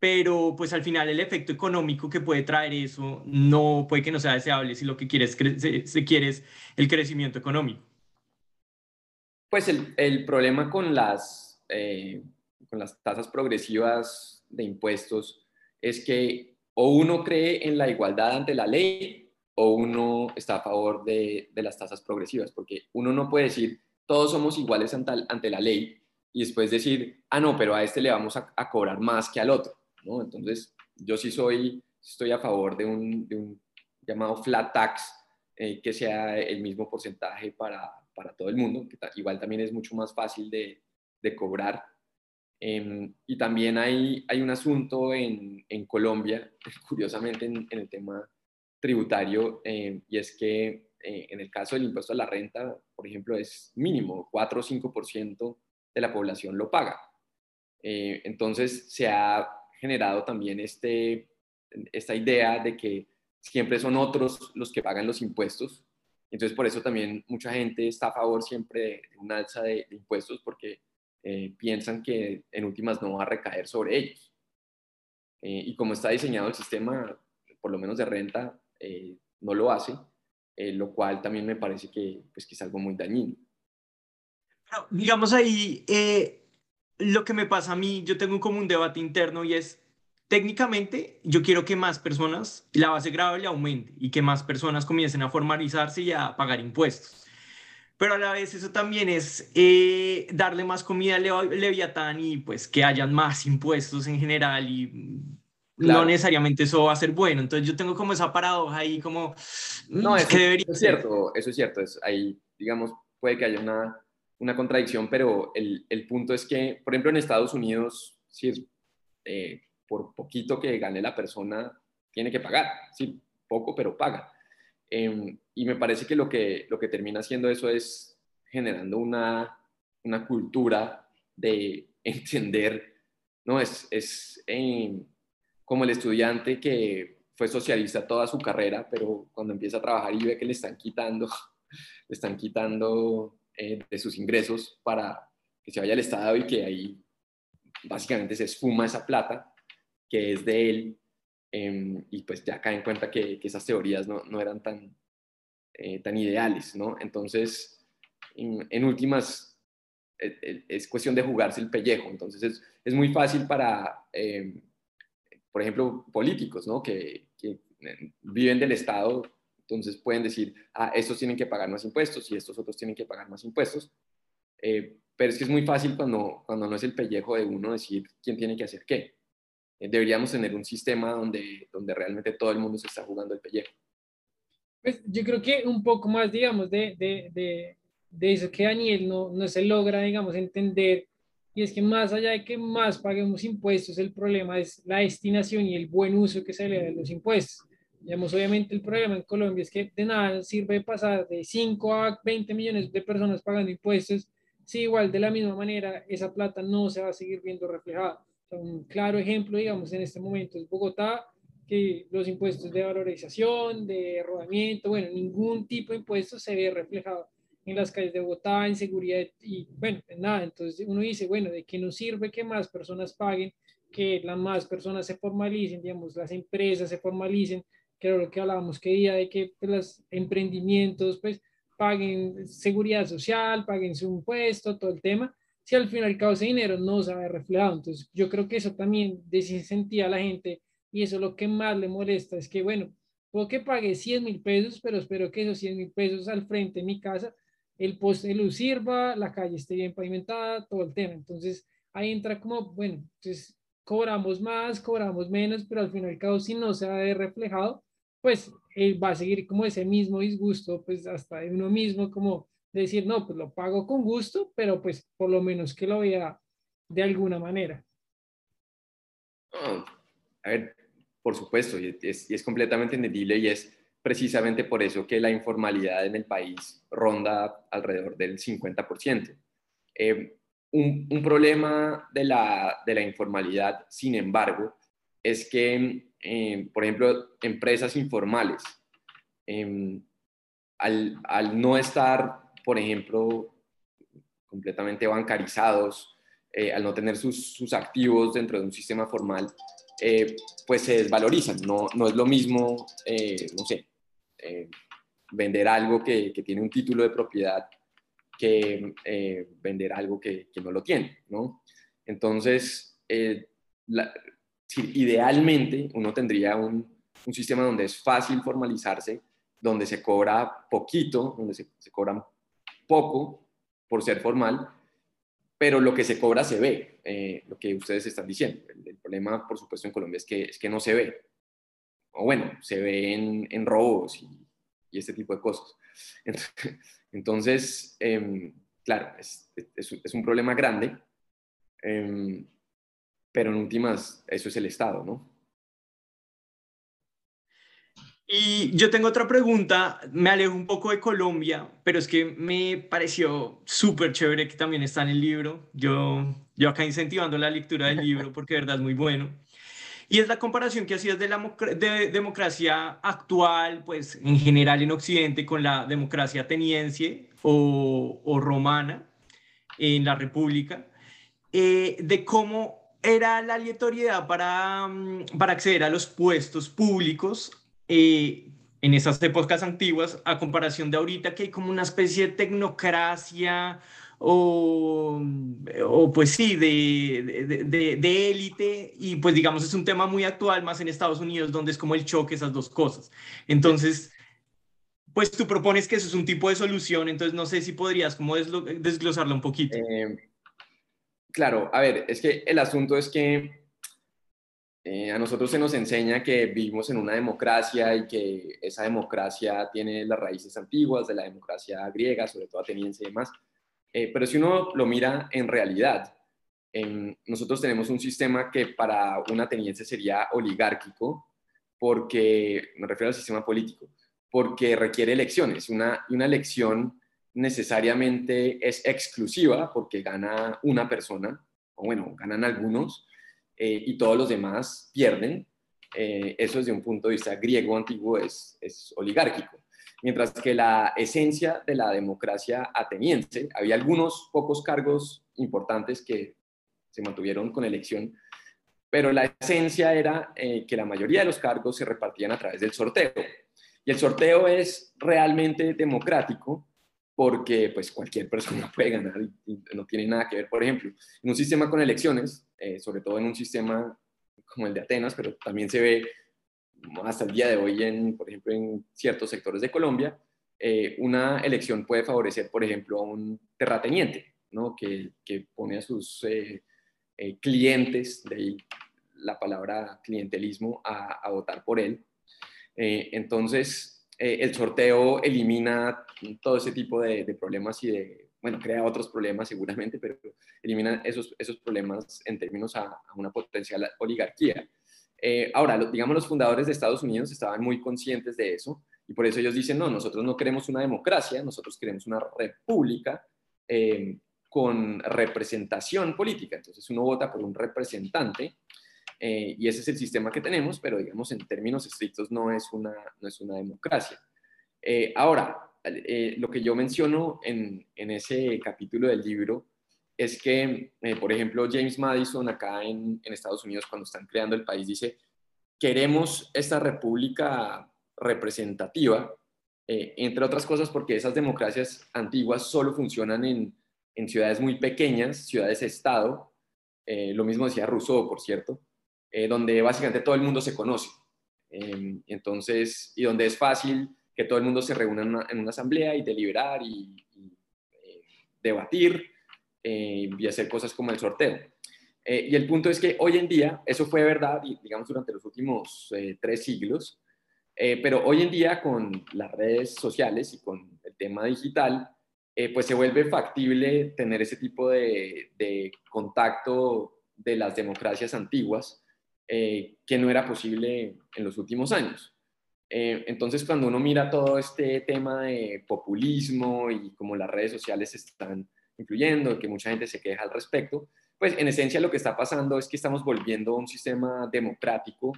pero pues al final el efecto económico que puede traer eso no puede que no sea deseable si lo que quieres se, se quiere es el crecimiento económico. Pues el, el problema con las, eh, con las tasas progresivas de impuestos es que o uno cree en la igualdad ante la ley o uno está a favor de, de las tasas progresivas, porque uno no puede decir todos somos iguales ante, ante la ley y después decir, ah, no, pero a este le vamos a, a cobrar más que al otro entonces, yo sí soy, estoy a favor de un, llamado flat tax, eh, que sea el mismo porcentaje para, todo el mundo, que igual también es mucho más fácil de, cobrar. Em, y también hay, hay un asunto en, Colombia, curiosamente en, el tema tributario, em, y es que eh, en el caso del impuesto a la renta, por ejemplo, es mínimo, 4 o 5% de la población lo paga. Eh, entonces se ha generado también este, esta idea de que siempre son otros los que pagan los impuestos. Entonces por eso también mucha gente está a favor siempre de una alza de, impuestos porque eh, piensan que en últimas no va a recaer sobre ellos. Eh, y como está diseñado el sistema, por lo menos de renta, no lo hace, lo cual también me parece que, pues, que es algo muy dañino. digamos ahí, lo que me pasa a mí, yo tengo como un debate interno y es, técnicamente, yo quiero que más personas, la base grave aumente y que más personas comiencen a formalizarse y a pagar impuestos. Pero a la vez eso también es eh, darle más comida al Leviatán y pues que hayan más impuestos en general y no necesariamente eso va a ser bueno. Entonces yo tengo como esa paradoja ahí como... No, eso, que debería es cierto, eso es cierto. Es, ahí, digamos, puede que haya una una contradicción, pero el, el, punto es que, por ejemplo, en Estados Unidos, si es eh, por poquito que gane la persona, tiene que pagar, sí, poco, pero paga. Em, y me parece que lo, que lo que termina haciendo eso es generando una, una cultura de entender, ¿no? Es, es em, como el estudiante que fue socialista toda su carrera, pero cuando empieza a trabajar y ve que le están quitando, le están quitando eh, de sus ingresos para que se vaya al Estado y que ahí básicamente se esfuma esa plata que es de él em, y pues ya cae en cuenta que, esas teorías no, no eran tan, eh, tan ideales, ¿no? Entonces, en, últimas, e, e, es, cuestión de jugarse el pellejo, entonces es, es muy fácil para, em, por ejemplo, políticos, ¿no? Que, que eh, viven del Estado entonces pueden decir, ah, estos tienen que pagar más impuestos y estos otros tienen que pagar más impuestos. Eh, pero es que es muy fácil cuando, cuando no es el pellejo de uno decir quién tiene que hacer qué. Eh, deberíamos tener un sistema donde, donde realmente todo el mundo se está jugando el pellejo. Pues yo creo que un poco más, digamos, de, de, de, de eso que Daniel no, no se logra, digamos, entender, y es que más allá de que más paguemos impuestos, el problema es la destinación y el buen uso que se le da de los impuestos. Digamos, obviamente el problema en Colombia es que de nada sirve pasar de 5 a 20 millones de personas pagando impuestos, si igual de la misma manera esa plata no se va a seguir viendo reflejada. un claro ejemplo, digamos, en este momento es Bogotá, que los impuestos de valorización, de rodamiento, bueno, ningún tipo de impuesto se ve reflejado en las calles de Bogotá, en seguridad y bueno, nada. Entonces uno dice, bueno, ¿de qué nos sirve que más personas paguen, que las más personas se formalicen, digamos, las empresas se formalicen, que lo que hablábamos que día de que pues, los emprendimientos pues paguen seguridad social, paguen su impuesto, todo el tema, si al final y al cabo ese dinero no se ve reflejado. Entonces yo creo que eso también desincentiva a la gente y eso es lo que más le molesta, es que bueno, puedo que pague 100 mil pesos, pero espero que esos 100 mil pesos al frente de mi casa, el poste luz sirva, la calle esté bien pavimentada, todo el tema. Entonces ahí entra como, bueno, entonces cobramos más, cobramos menos, pero al final y al cabo si no se ve reflejado, pues él va a seguir como ese mismo disgusto, pues hasta de uno mismo, como decir, no, pues lo pago con gusto, pero pues por lo menos que lo vea de alguna manera. a ver, por supuesto, y es, es, completamente entendible y es precisamente por eso que la informalidad en el país ronda alrededor del 50%. Eh, un, un, problema de la, de la informalidad, sin embargo, es que eh, por ejemplo, empresas informales, em, al, no estar, por ejemplo, completamente bancarizados, eh, al no tener sus, sus, activos dentro de un sistema formal, eh, pues se desvalorizan. No, no es lo mismo, no sé, vender algo que, que, tiene un título de propiedad que vender algo que, que, no lo tiene, ¿no? Entonces, la, idealmente uno tendría un, sistema donde es fácil formalizarse, donde se cobra poquito, donde se, cobra poco por ser formal, pero lo que se cobra se ve, eh, lo que ustedes están diciendo. El, problema, por supuesto, en Colombia es que, es que no se ve. O bueno, se ve en, robos y, este tipo de cosas. Entonces, em, claro, es, es, un problema grande. Em, pero en últimas eso es el Estado, ¿no? Y yo tengo otra pregunta, me alejo un poco de Colombia, pero es que me pareció súper chévere que también está en el libro. Yo, yo acá incentivando la lectura del libro porque de verdad es muy bueno. Y es la comparación que hacías de la de democracia actual, pues en general en Occidente, con la democracia ateniense o, romana en la República, eh, de cómo era la aleatoriedad para, mm, para acceder a los puestos públicos eh, en esas épocas antiguas, a comparación de ahorita, que hay como una especie de tecnocracia o, o pues sí, de, de, élite, y pues digamos es un tema muy actual, más en Estados Unidos, donde es como el choque esas dos cosas. Entonces, pues tú propones que eso es un tipo de solución, entonces no sé si podrías como desglosarlo un poquito. Eh, claro, a ver, es que el asunto es que eh, a nosotros se nos enseña que vivimos en una democracia y que esa democracia tiene las raíces antiguas de la democracia griega, sobre todo ateniense y demás. Eh, pero si uno lo mira en realidad, nosotros tenemos un sistema que para un ateniense sería oligárquico, porque, me refiero al sistema político, porque requiere elecciones. Una, una elección necesariamente es exclusiva porque gana una persona, o bueno, ganan algunos, eh, y todos los demás pierden. Eh, eso desde un punto de vista griego antiguo es, es oligárquico. Mientras que la esencia de la democracia ateniense, había algunos pocos cargos importantes que se mantuvieron con elección, pero la esencia era eh, que la mayoría de los cargos se repartían a través del sorteo. Y el sorteo es realmente democrático porque pues cualquier persona puede ganar y, no tiene nada que ver, por ejemplo, en un sistema con elecciones, eh, sobre todo en un sistema como el de Atenas, pero también se ve hasta el día de hoy, en, por ejemplo, en ciertos sectores de Colombia, eh, una elección puede favorecer, por ejemplo, a un terrateniente, ¿no? que, que pone a sus eh, clientes, de ahí la palabra clientelismo, a, a votar por él. entonces, eh, el sorteo elimina todo ese tipo de, problemas y de, bueno, crea otros problemas seguramente, pero elimina esos, esos problemas en términos a, una potencial oligarquía. Eh, ahora, digamos, los fundadores de Estados Unidos estaban muy conscientes de eso y por eso ellos dicen, no, nosotros no queremos una democracia, nosotros queremos una república eh, con representación política. Entonces uno vota por un representante eh, y ese es el sistema que tenemos, pero digamos en términos estrictos no es una, no es una democracia. Eh, ahora, eh, lo que yo menciono en, en, ese capítulo del libro es que, por ejemplo, James Madison acá en, en Estados Unidos, cuando están creando el país, dice, queremos esta república representativa, entre otras cosas porque esas democracias antiguas solo funcionan en, en ciudades muy pequeñas, ciudades-estado. lo mismo decía Rousseau, por cierto. Eh, donde básicamente todo el mundo se conoce. Em, entonces, y donde es fácil que todo el mundo se reúna en una, asamblea y deliberar y, eh, debatir eh, y hacer cosas como el sorteo. y el punto es que hoy en día, eso fue verdad, digamos, durante los últimos tres siglos, pero hoy en día con las redes sociales y con el tema digital, pues se vuelve factible tener ese tipo de, de contacto de las democracias antiguas eh, que no era posible en los últimos años. Eh, entonces, cuando uno mira todo este tema de populismo y cómo las redes sociales están influyendo, que mucha gente se queja al respecto, pues en esencia lo que está pasando es que estamos volviendo a un sistema democrático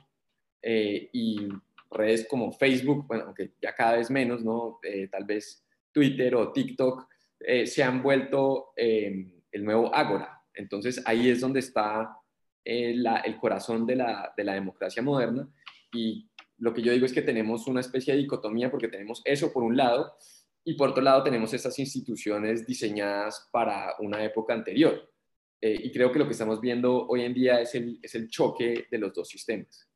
eh, y redes como Facebook, bueno, aunque ya cada vez menos, ¿no? tal vez Twitter o TikTok, se han vuelto el nuevo Ágora. Entonces ahí es donde está eh, el corazón de la, democracia moderna. Y lo que yo digo es que tenemos una especie de dicotomía porque tenemos eso por un lado y por otro lado tenemos estas instituciones diseñadas para una época anterior. Eh, y creo que lo que estamos viendo hoy en día es el, es el choque de los dos sistemas.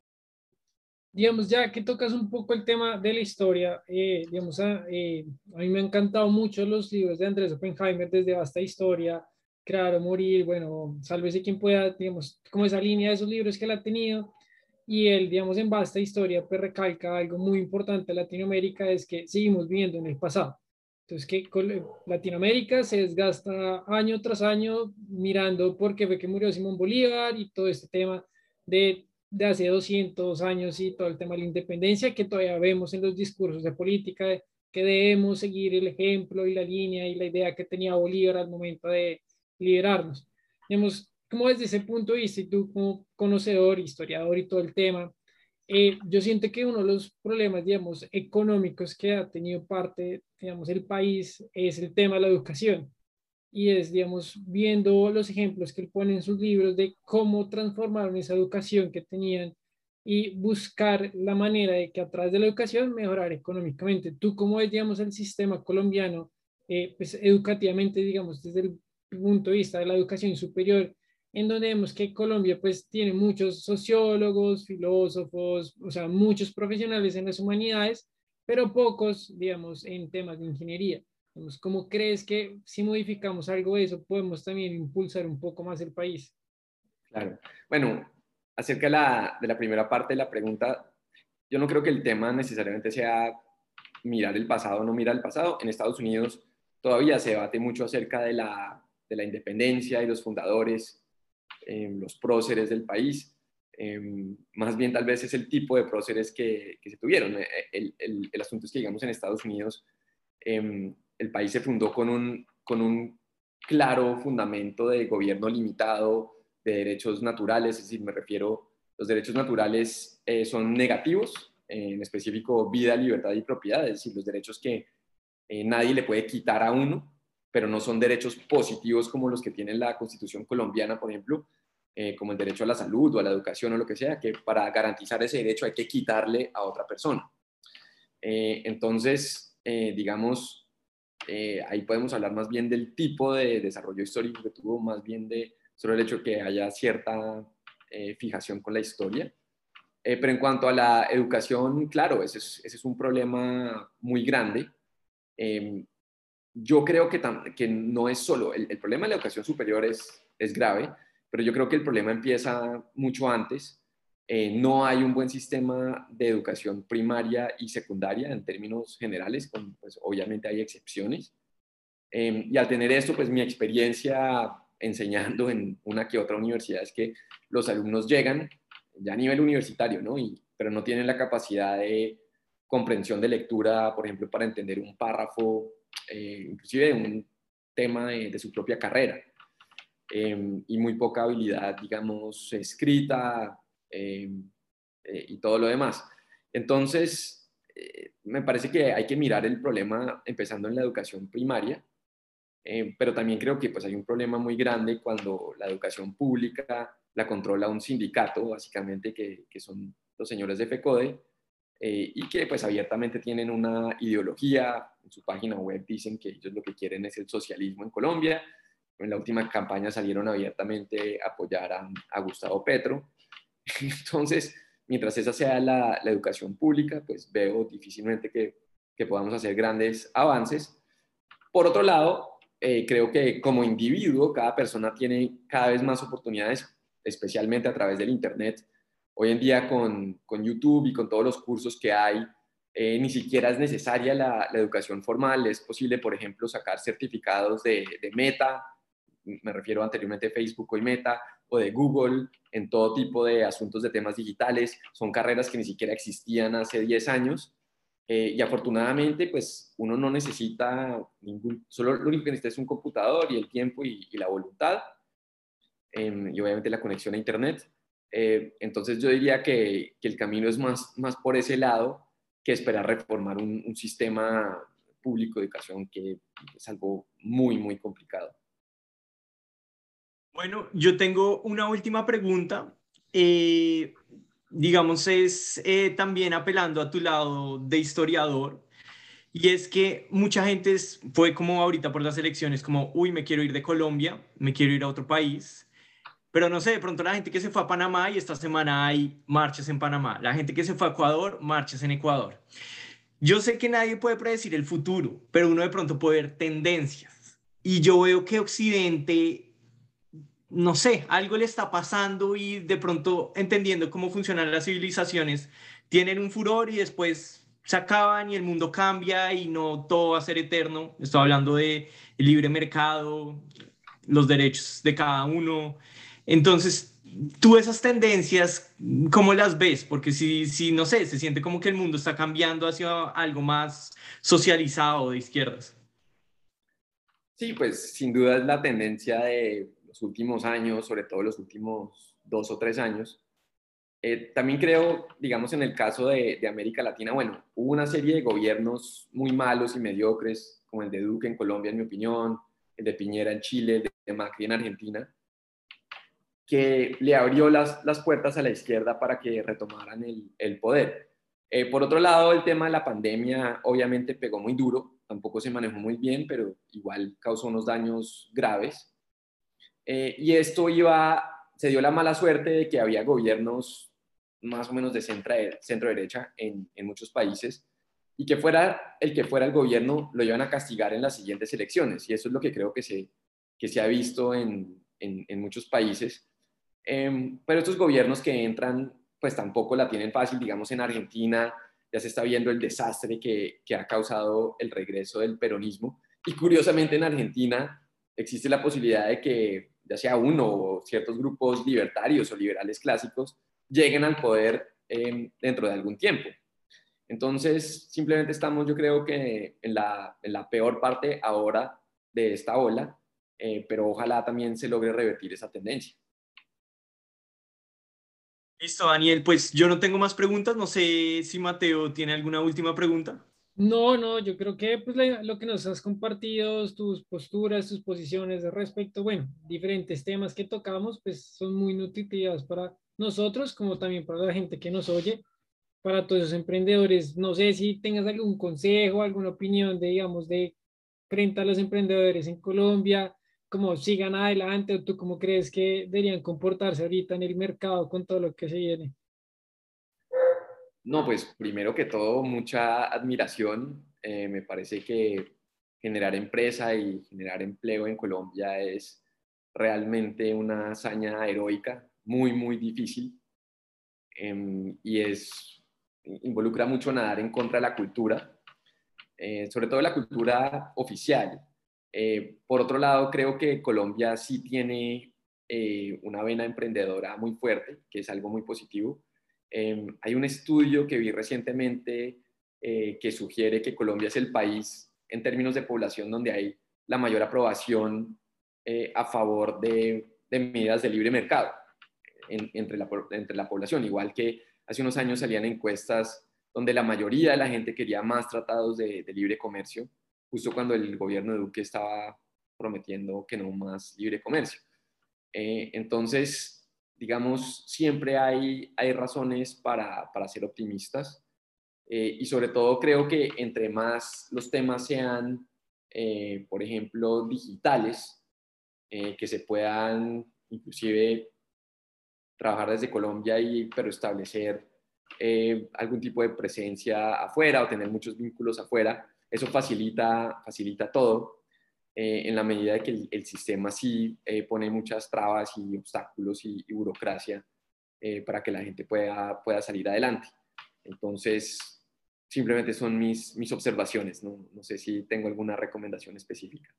Digamos, ya que tocas un poco el tema de la historia, eh, digamos, a, a mí me han encantado mucho los libros de Andrés Oppenheimer desde Basta Historia, crear o morir, bueno, sálvese quien pueda, digamos, como esa línea de esos libros que él ha tenido. Y él, digamos, en vasta historia, pues recalca algo muy importante de Latinoamérica, es que seguimos viviendo en el pasado. Entonces, que Latinoamérica se desgasta año tras año mirando por qué fue que murió Simón Bolívar y todo este tema de de hace 200 años y todo el tema de la independencia que todavía vemos en los discursos de política, que debemos seguir el ejemplo y la línea y la idea que tenía Bolívar al momento de liberarnos. Digamos, como desde ese punto de vista, y tú como conocedor, historiador y todo el tema, eh, yo siento que uno de los problemas, digamos, económicos que ha tenido parte, digamos, el país es el tema de la educación. Y es, digamos, viendo los ejemplos que él pone en sus libros de cómo transformaron esa educación que tenían y buscar la manera de que a través de la educación mejorar económicamente. Tú, ¿cómo ves, digamos, el sistema colombiano, eh, pues educativamente, digamos, desde el punto de vista de la educación superior, en donde vemos que Colombia pues tiene muchos sociólogos, filósofos, o sea, muchos profesionales en las humanidades, pero pocos, digamos, en temas de ingeniería. ¿Cómo crees que si modificamos algo de eso podemos también impulsar un poco más el país? Claro. Bueno, acerca de la, de la primera parte de la pregunta, yo no creo que el tema necesariamente sea mirar el pasado o no mirar el pasado. En Estados Unidos todavía se debate mucho acerca de la, de la independencia y los fundadores Em, los próceres del país. Em, más bien tal vez es el tipo de próceres que, se tuvieron. Eh, el, el, asunto es que, digamos, en Estados Unidos em, el país se fundó con un, con un claro fundamento de gobierno limitado, de derechos naturales, es decir, me refiero, los derechos naturales eh, son negativos, en específico vida, libertad y propiedad, es decir, los derechos que eh, nadie le puede quitar a uno, pero no son derechos positivos como los que tiene la Constitución colombiana, por ejemplo, eh, como el derecho a la salud o a la educación o lo que sea, que para garantizar ese derecho hay que quitarle a otra persona. Eh, entonces, eh, digamos, ahí podemos hablar más bien del tipo de desarrollo histórico que tuvo, más bien de sobre el hecho de que haya cierta fijación con la historia. pero en cuanto a la educación, claro, ese es, ese es un problema muy grande yo creo que, que no es solo, el, problema de la educación superior es, es grave, pero yo creo que el problema empieza mucho antes. Eh, no hay un buen sistema de educación primaria y secundaria en términos generales, pues obviamente hay excepciones. Em, y al tener esto, pues mi experiencia enseñando en una que otra universidad es que los alumnos llegan ya a nivel universitario, ¿no? Y, pero no tienen la capacidad de comprensión de lectura, por ejemplo, para entender un párrafo eh, inclusive un tema de, su propia carrera, em, y muy poca habilidad, digamos, escrita em, eh, y todo lo demás. Entonces, eh, me parece que hay que mirar el problema empezando en la educación primaria, em, pero también creo que pues, hay un problema muy grande cuando la educación pública la controla un sindicato, básicamente, que, que son los señores de FECODE, eh, y que pues abiertamente tienen una ideología, en su página web dicen que ellos lo que quieren es el socialismo en Colombia, en la última campaña salieron abiertamente a apoyar a, Gustavo Petro, entonces mientras esa sea la, educación pública, pues veo difícilmente que, que, podamos hacer grandes avances. Por otro lado, eh, creo que como individuo, cada persona tiene cada vez más oportunidades, especialmente a través del Internet, Hoy en día con, con YouTube y con todos los cursos que hay, eh, ni siquiera es necesaria la, educación formal. Es posible, por ejemplo, sacar certificados de, Meta, me refiero anteriormente a Facebook y Meta, o de Google, en todo tipo de asuntos de temas digitales. Son carreras que ni siquiera existían hace 10 años. Eh, y afortunadamente, pues uno no necesita ningún, solo lo único que necesita es un computador y el tiempo y, la voluntad, em, y obviamente la conexión a Internet. Eh, entonces yo diría que, el camino es más, por ese lado que esperar reformar un, sistema público de educación que es algo muy, muy complicado. Bueno, yo tengo una última pregunta. Eh, digamos, es eh, también apelando a tu lado de historiador. Y es que mucha gente fue como ahorita por las elecciones, como, uy, me quiero ir de Colombia, me quiero ir a otro país. Pero no sé, de pronto la gente que se fue a Panamá y esta semana hay marchas en Panamá. La gente que se fue a Ecuador, marchas en Ecuador. Yo sé que nadie puede predecir el futuro, pero uno de pronto puede ver tendencias. Y yo veo que Occidente, no sé, algo le está pasando y de pronto entendiendo cómo funcionan las civilizaciones, tienen un furor y después se acaban y el mundo cambia y no todo va a ser eterno. Estoy hablando de libre mercado, los derechos de cada uno, entonces, tú esas tendencias, ¿cómo las ves? Porque si, si, no sé, se siente como que el mundo está cambiando hacia algo más socializado de izquierdas. Sí, pues sin duda es la tendencia de los últimos años, sobre todo los últimos dos o tres años. Eh, también creo, digamos, en el caso de, de, América Latina, bueno, hubo una serie de gobiernos muy malos y mediocres, como el de Duque en Colombia, en mi opinión, el de Piñera en Chile, el de Macri en Argentina, que le abrió las, las puertas a la izquierda para que retomaran el, el poder. Eh, por otro lado, el tema de la pandemia obviamente pegó muy duro, tampoco se manejó muy bien, pero igual causó unos daños graves. Eh, y esto iba, se dio la mala suerte de que había gobiernos más o menos de centro, centro derecha en, en muchos países y que fuera el que fuera el gobierno lo iban a castigar en las siguientes elecciones. Y eso es lo que creo que se, que se ha visto en, en muchos países. Em, pero estos gobiernos que entran, pues tampoco la tienen fácil. Digamos, en Argentina ya se está viendo el desastre que, que ha causado el regreso del peronismo. Y curiosamente en Argentina existe la posibilidad de que ya sea uno o ciertos grupos libertarios o liberales clásicos lleguen al poder em, dentro de algún tiempo. Entonces, simplemente estamos, yo creo que en la, en la peor parte ahora de esta ola, eh, pero ojalá también se logre revertir esa tendencia. Listo, Daniel. Pues yo no tengo más preguntas. No sé si Mateo tiene alguna última pregunta. No, no, yo creo que pues, lo que nos has compartido, tus posturas, tus posiciones respecto, bueno, diferentes temas que tocamos, pues son muy nutritivas para nosotros, como también para la gente que nos oye, para todos esos emprendedores. No sé si tengas algún consejo, alguna opinión de, digamos, de frente a los emprendedores en Colombia, cómo sigan adelante o tú cómo crees que deberían comportarse ahorita en el mercado con todo lo que se viene? No, pues primero que todo, mucha admiración. Eh, me parece que generar empresa y generar empleo en Colombia es realmente una hazaña heroica, muy, muy difícil. Em, y es, involucra mucho nadar en contra de la cultura, eh, sobre todo la cultura oficial, eh, por otro lado, creo que Colombia sí tiene eh, una vena emprendedora muy fuerte, que es algo muy positivo. Em, hay un estudio que vi recientemente eh, que sugiere que Colombia es el país en términos de población donde hay la mayor aprobación a favor de, medidas de libre mercado entre, la, población, igual que hace unos años salían encuestas donde la mayoría de la gente quería más tratados de libre comercio justo cuando el gobierno de Duque estaba prometiendo que no más libre comercio. Eh, entonces, digamos, siempre hay, hay razones para, para ser optimistas eh, y sobre todo creo que entre más los temas sean, eh, por ejemplo, digitales, que se puedan inclusive trabajar desde Colombia y pero establecer algún tipo de presencia afuera o tener muchos vínculos afuera, eso facilita, facilita todo eh, en la medida de que el, sistema sí eh, pone muchas trabas y obstáculos y, burocracia eh, para que la gente pueda, pueda salir adelante. Entonces, simplemente son mis, mis observaciones, no, no sé si tengo alguna recomendación específica.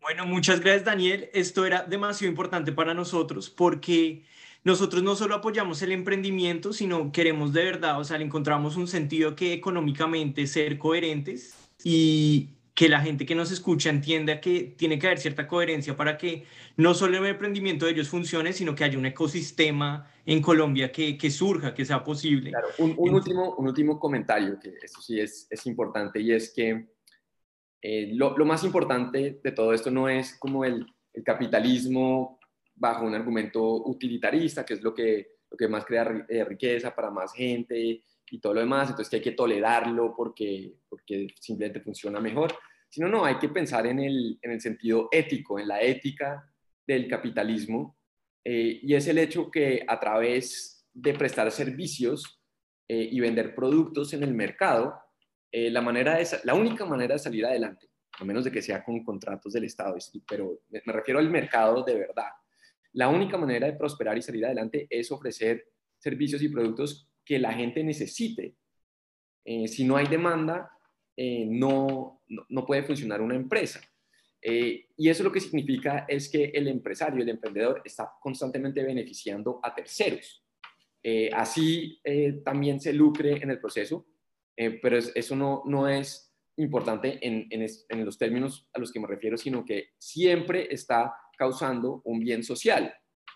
Bueno, muchas gracias Daniel. Esto era demasiado importante para nosotros porque nosotros no solo apoyamos el emprendimiento, sino queremos de verdad, o sea, le encontramos un sentido que económicamente ser coherentes y que la gente que nos escucha entienda que tiene que haber cierta coherencia para que no solo el emprendimiento de ellos funcione, sino que haya un ecosistema en Colombia que, que surja, que sea posible. Claro, un, un último, un último comentario, que esto sí es, es importante, y es que eh, lo, lo, más importante de todo esto no es como el, el capitalismo bajo un argumento utilitarista, que es lo que, lo que más crea eh, riqueza para más gente y todo lo demás, entonces que hay que tolerarlo porque, porque simplemente funciona mejor, sino no, hay que pensar en el, en el sentido ético, en la ética del capitalismo, eh, y es el hecho que a través de prestar servicios eh, y vender productos en el mercado, la, manera de, la única manera de salir adelante, a menos de que sea con contratos del Estado, pero me refiero al mercado de verdad, la única manera de prosperar y salir adelante es ofrecer servicios y productos que la gente necesite. Eh, si no hay demanda, eh, no, no, puede funcionar una empresa. Eh, y eso lo que significa es que el empresario, el emprendedor, está constantemente beneficiando a terceros. Así también se lucre en el proceso, pero eso no, no es importante en, en, los términos a los que me refiero, sino que siempre está causando un bien social,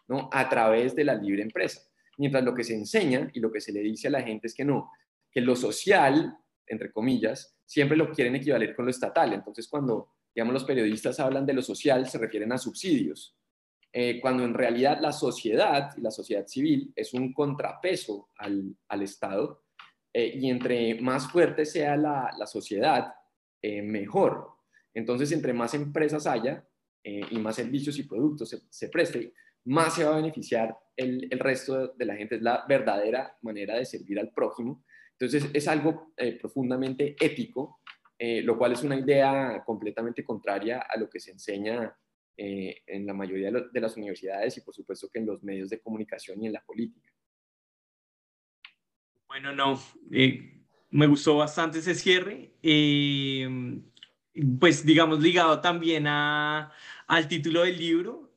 ¿no? A través de la libre empresa. Mientras lo que se enseña y lo que se le dice a la gente es que no, que lo social, entre comillas, siempre lo quieren equivaler con lo estatal. Entonces, cuando digamos, los periodistas hablan de lo social, se refieren a subsidios, eh, cuando en realidad la sociedad y la sociedad civil es un contrapeso al, al Estado, eh, y entre más fuerte sea la, la sociedad, eh, mejor. Entonces, entre más empresas haya y más servicios y productos se, se preste, más se va a beneficiar el, el, resto de la gente. Es la verdadera manera de servir al prójimo. Entonces, es algo profundamente ético eh, lo cual es una idea completamente contraria a lo que se enseña eh, en la mayoría de, las universidades y por supuesto que en los medios de comunicación y en la política. Bueno, no, eh, me gustó bastante ese cierre, pues digamos ligado también a, al título del libro,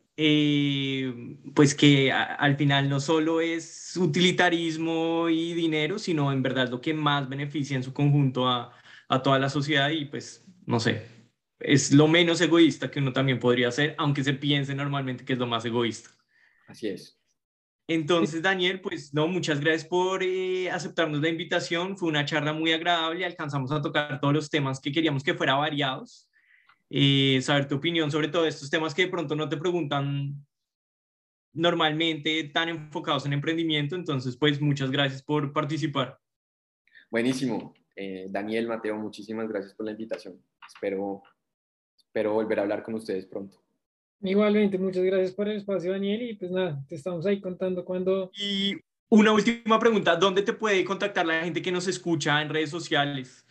pues que al final no solo es utilitarismo y dinero, sino en verdad lo que más beneficia en su conjunto a, a toda la sociedad y pues, no sé, es lo menos egoísta que uno también podría hacer, aunque se piense normalmente que es lo más egoísta. Así es. Entonces, Daniel, pues no, muchas gracias por eh, aceptarnos la invitación. Fue una charla muy agradable. Alcanzamos a tocar todos los temas que queríamos que fuera variados. Eh, saber tu opinión sobre todos estos temas que de pronto no te preguntan normalmente tan enfocados en emprendimiento. Entonces, pues muchas gracias por participar. Buenísimo. Eh, Daniel, Mateo, muchísimas gracias por la invitación. Espero, espero volver a hablar con ustedes pronto. Igualmente, muchas gracias por el espacio, Daniel, y pues nada, te estamos ahí contando cuando... Y una última pregunta, ¿dónde te puede contactar la gente que nos escucha en redes sociales?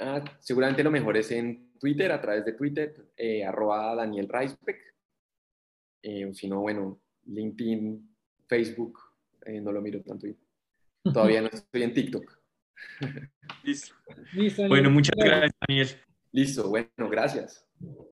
Ah, seguramente lo mejor es en Twitter, a través de Twitter, eh, arroba Daniel Reisbeck. Eh, si no, bueno, LinkedIn, Facebook, no lo miro tanto. Todavía no estoy en TikTok. Listo. bueno, muchas gracias, Daniel. Listo, bueno, gracias.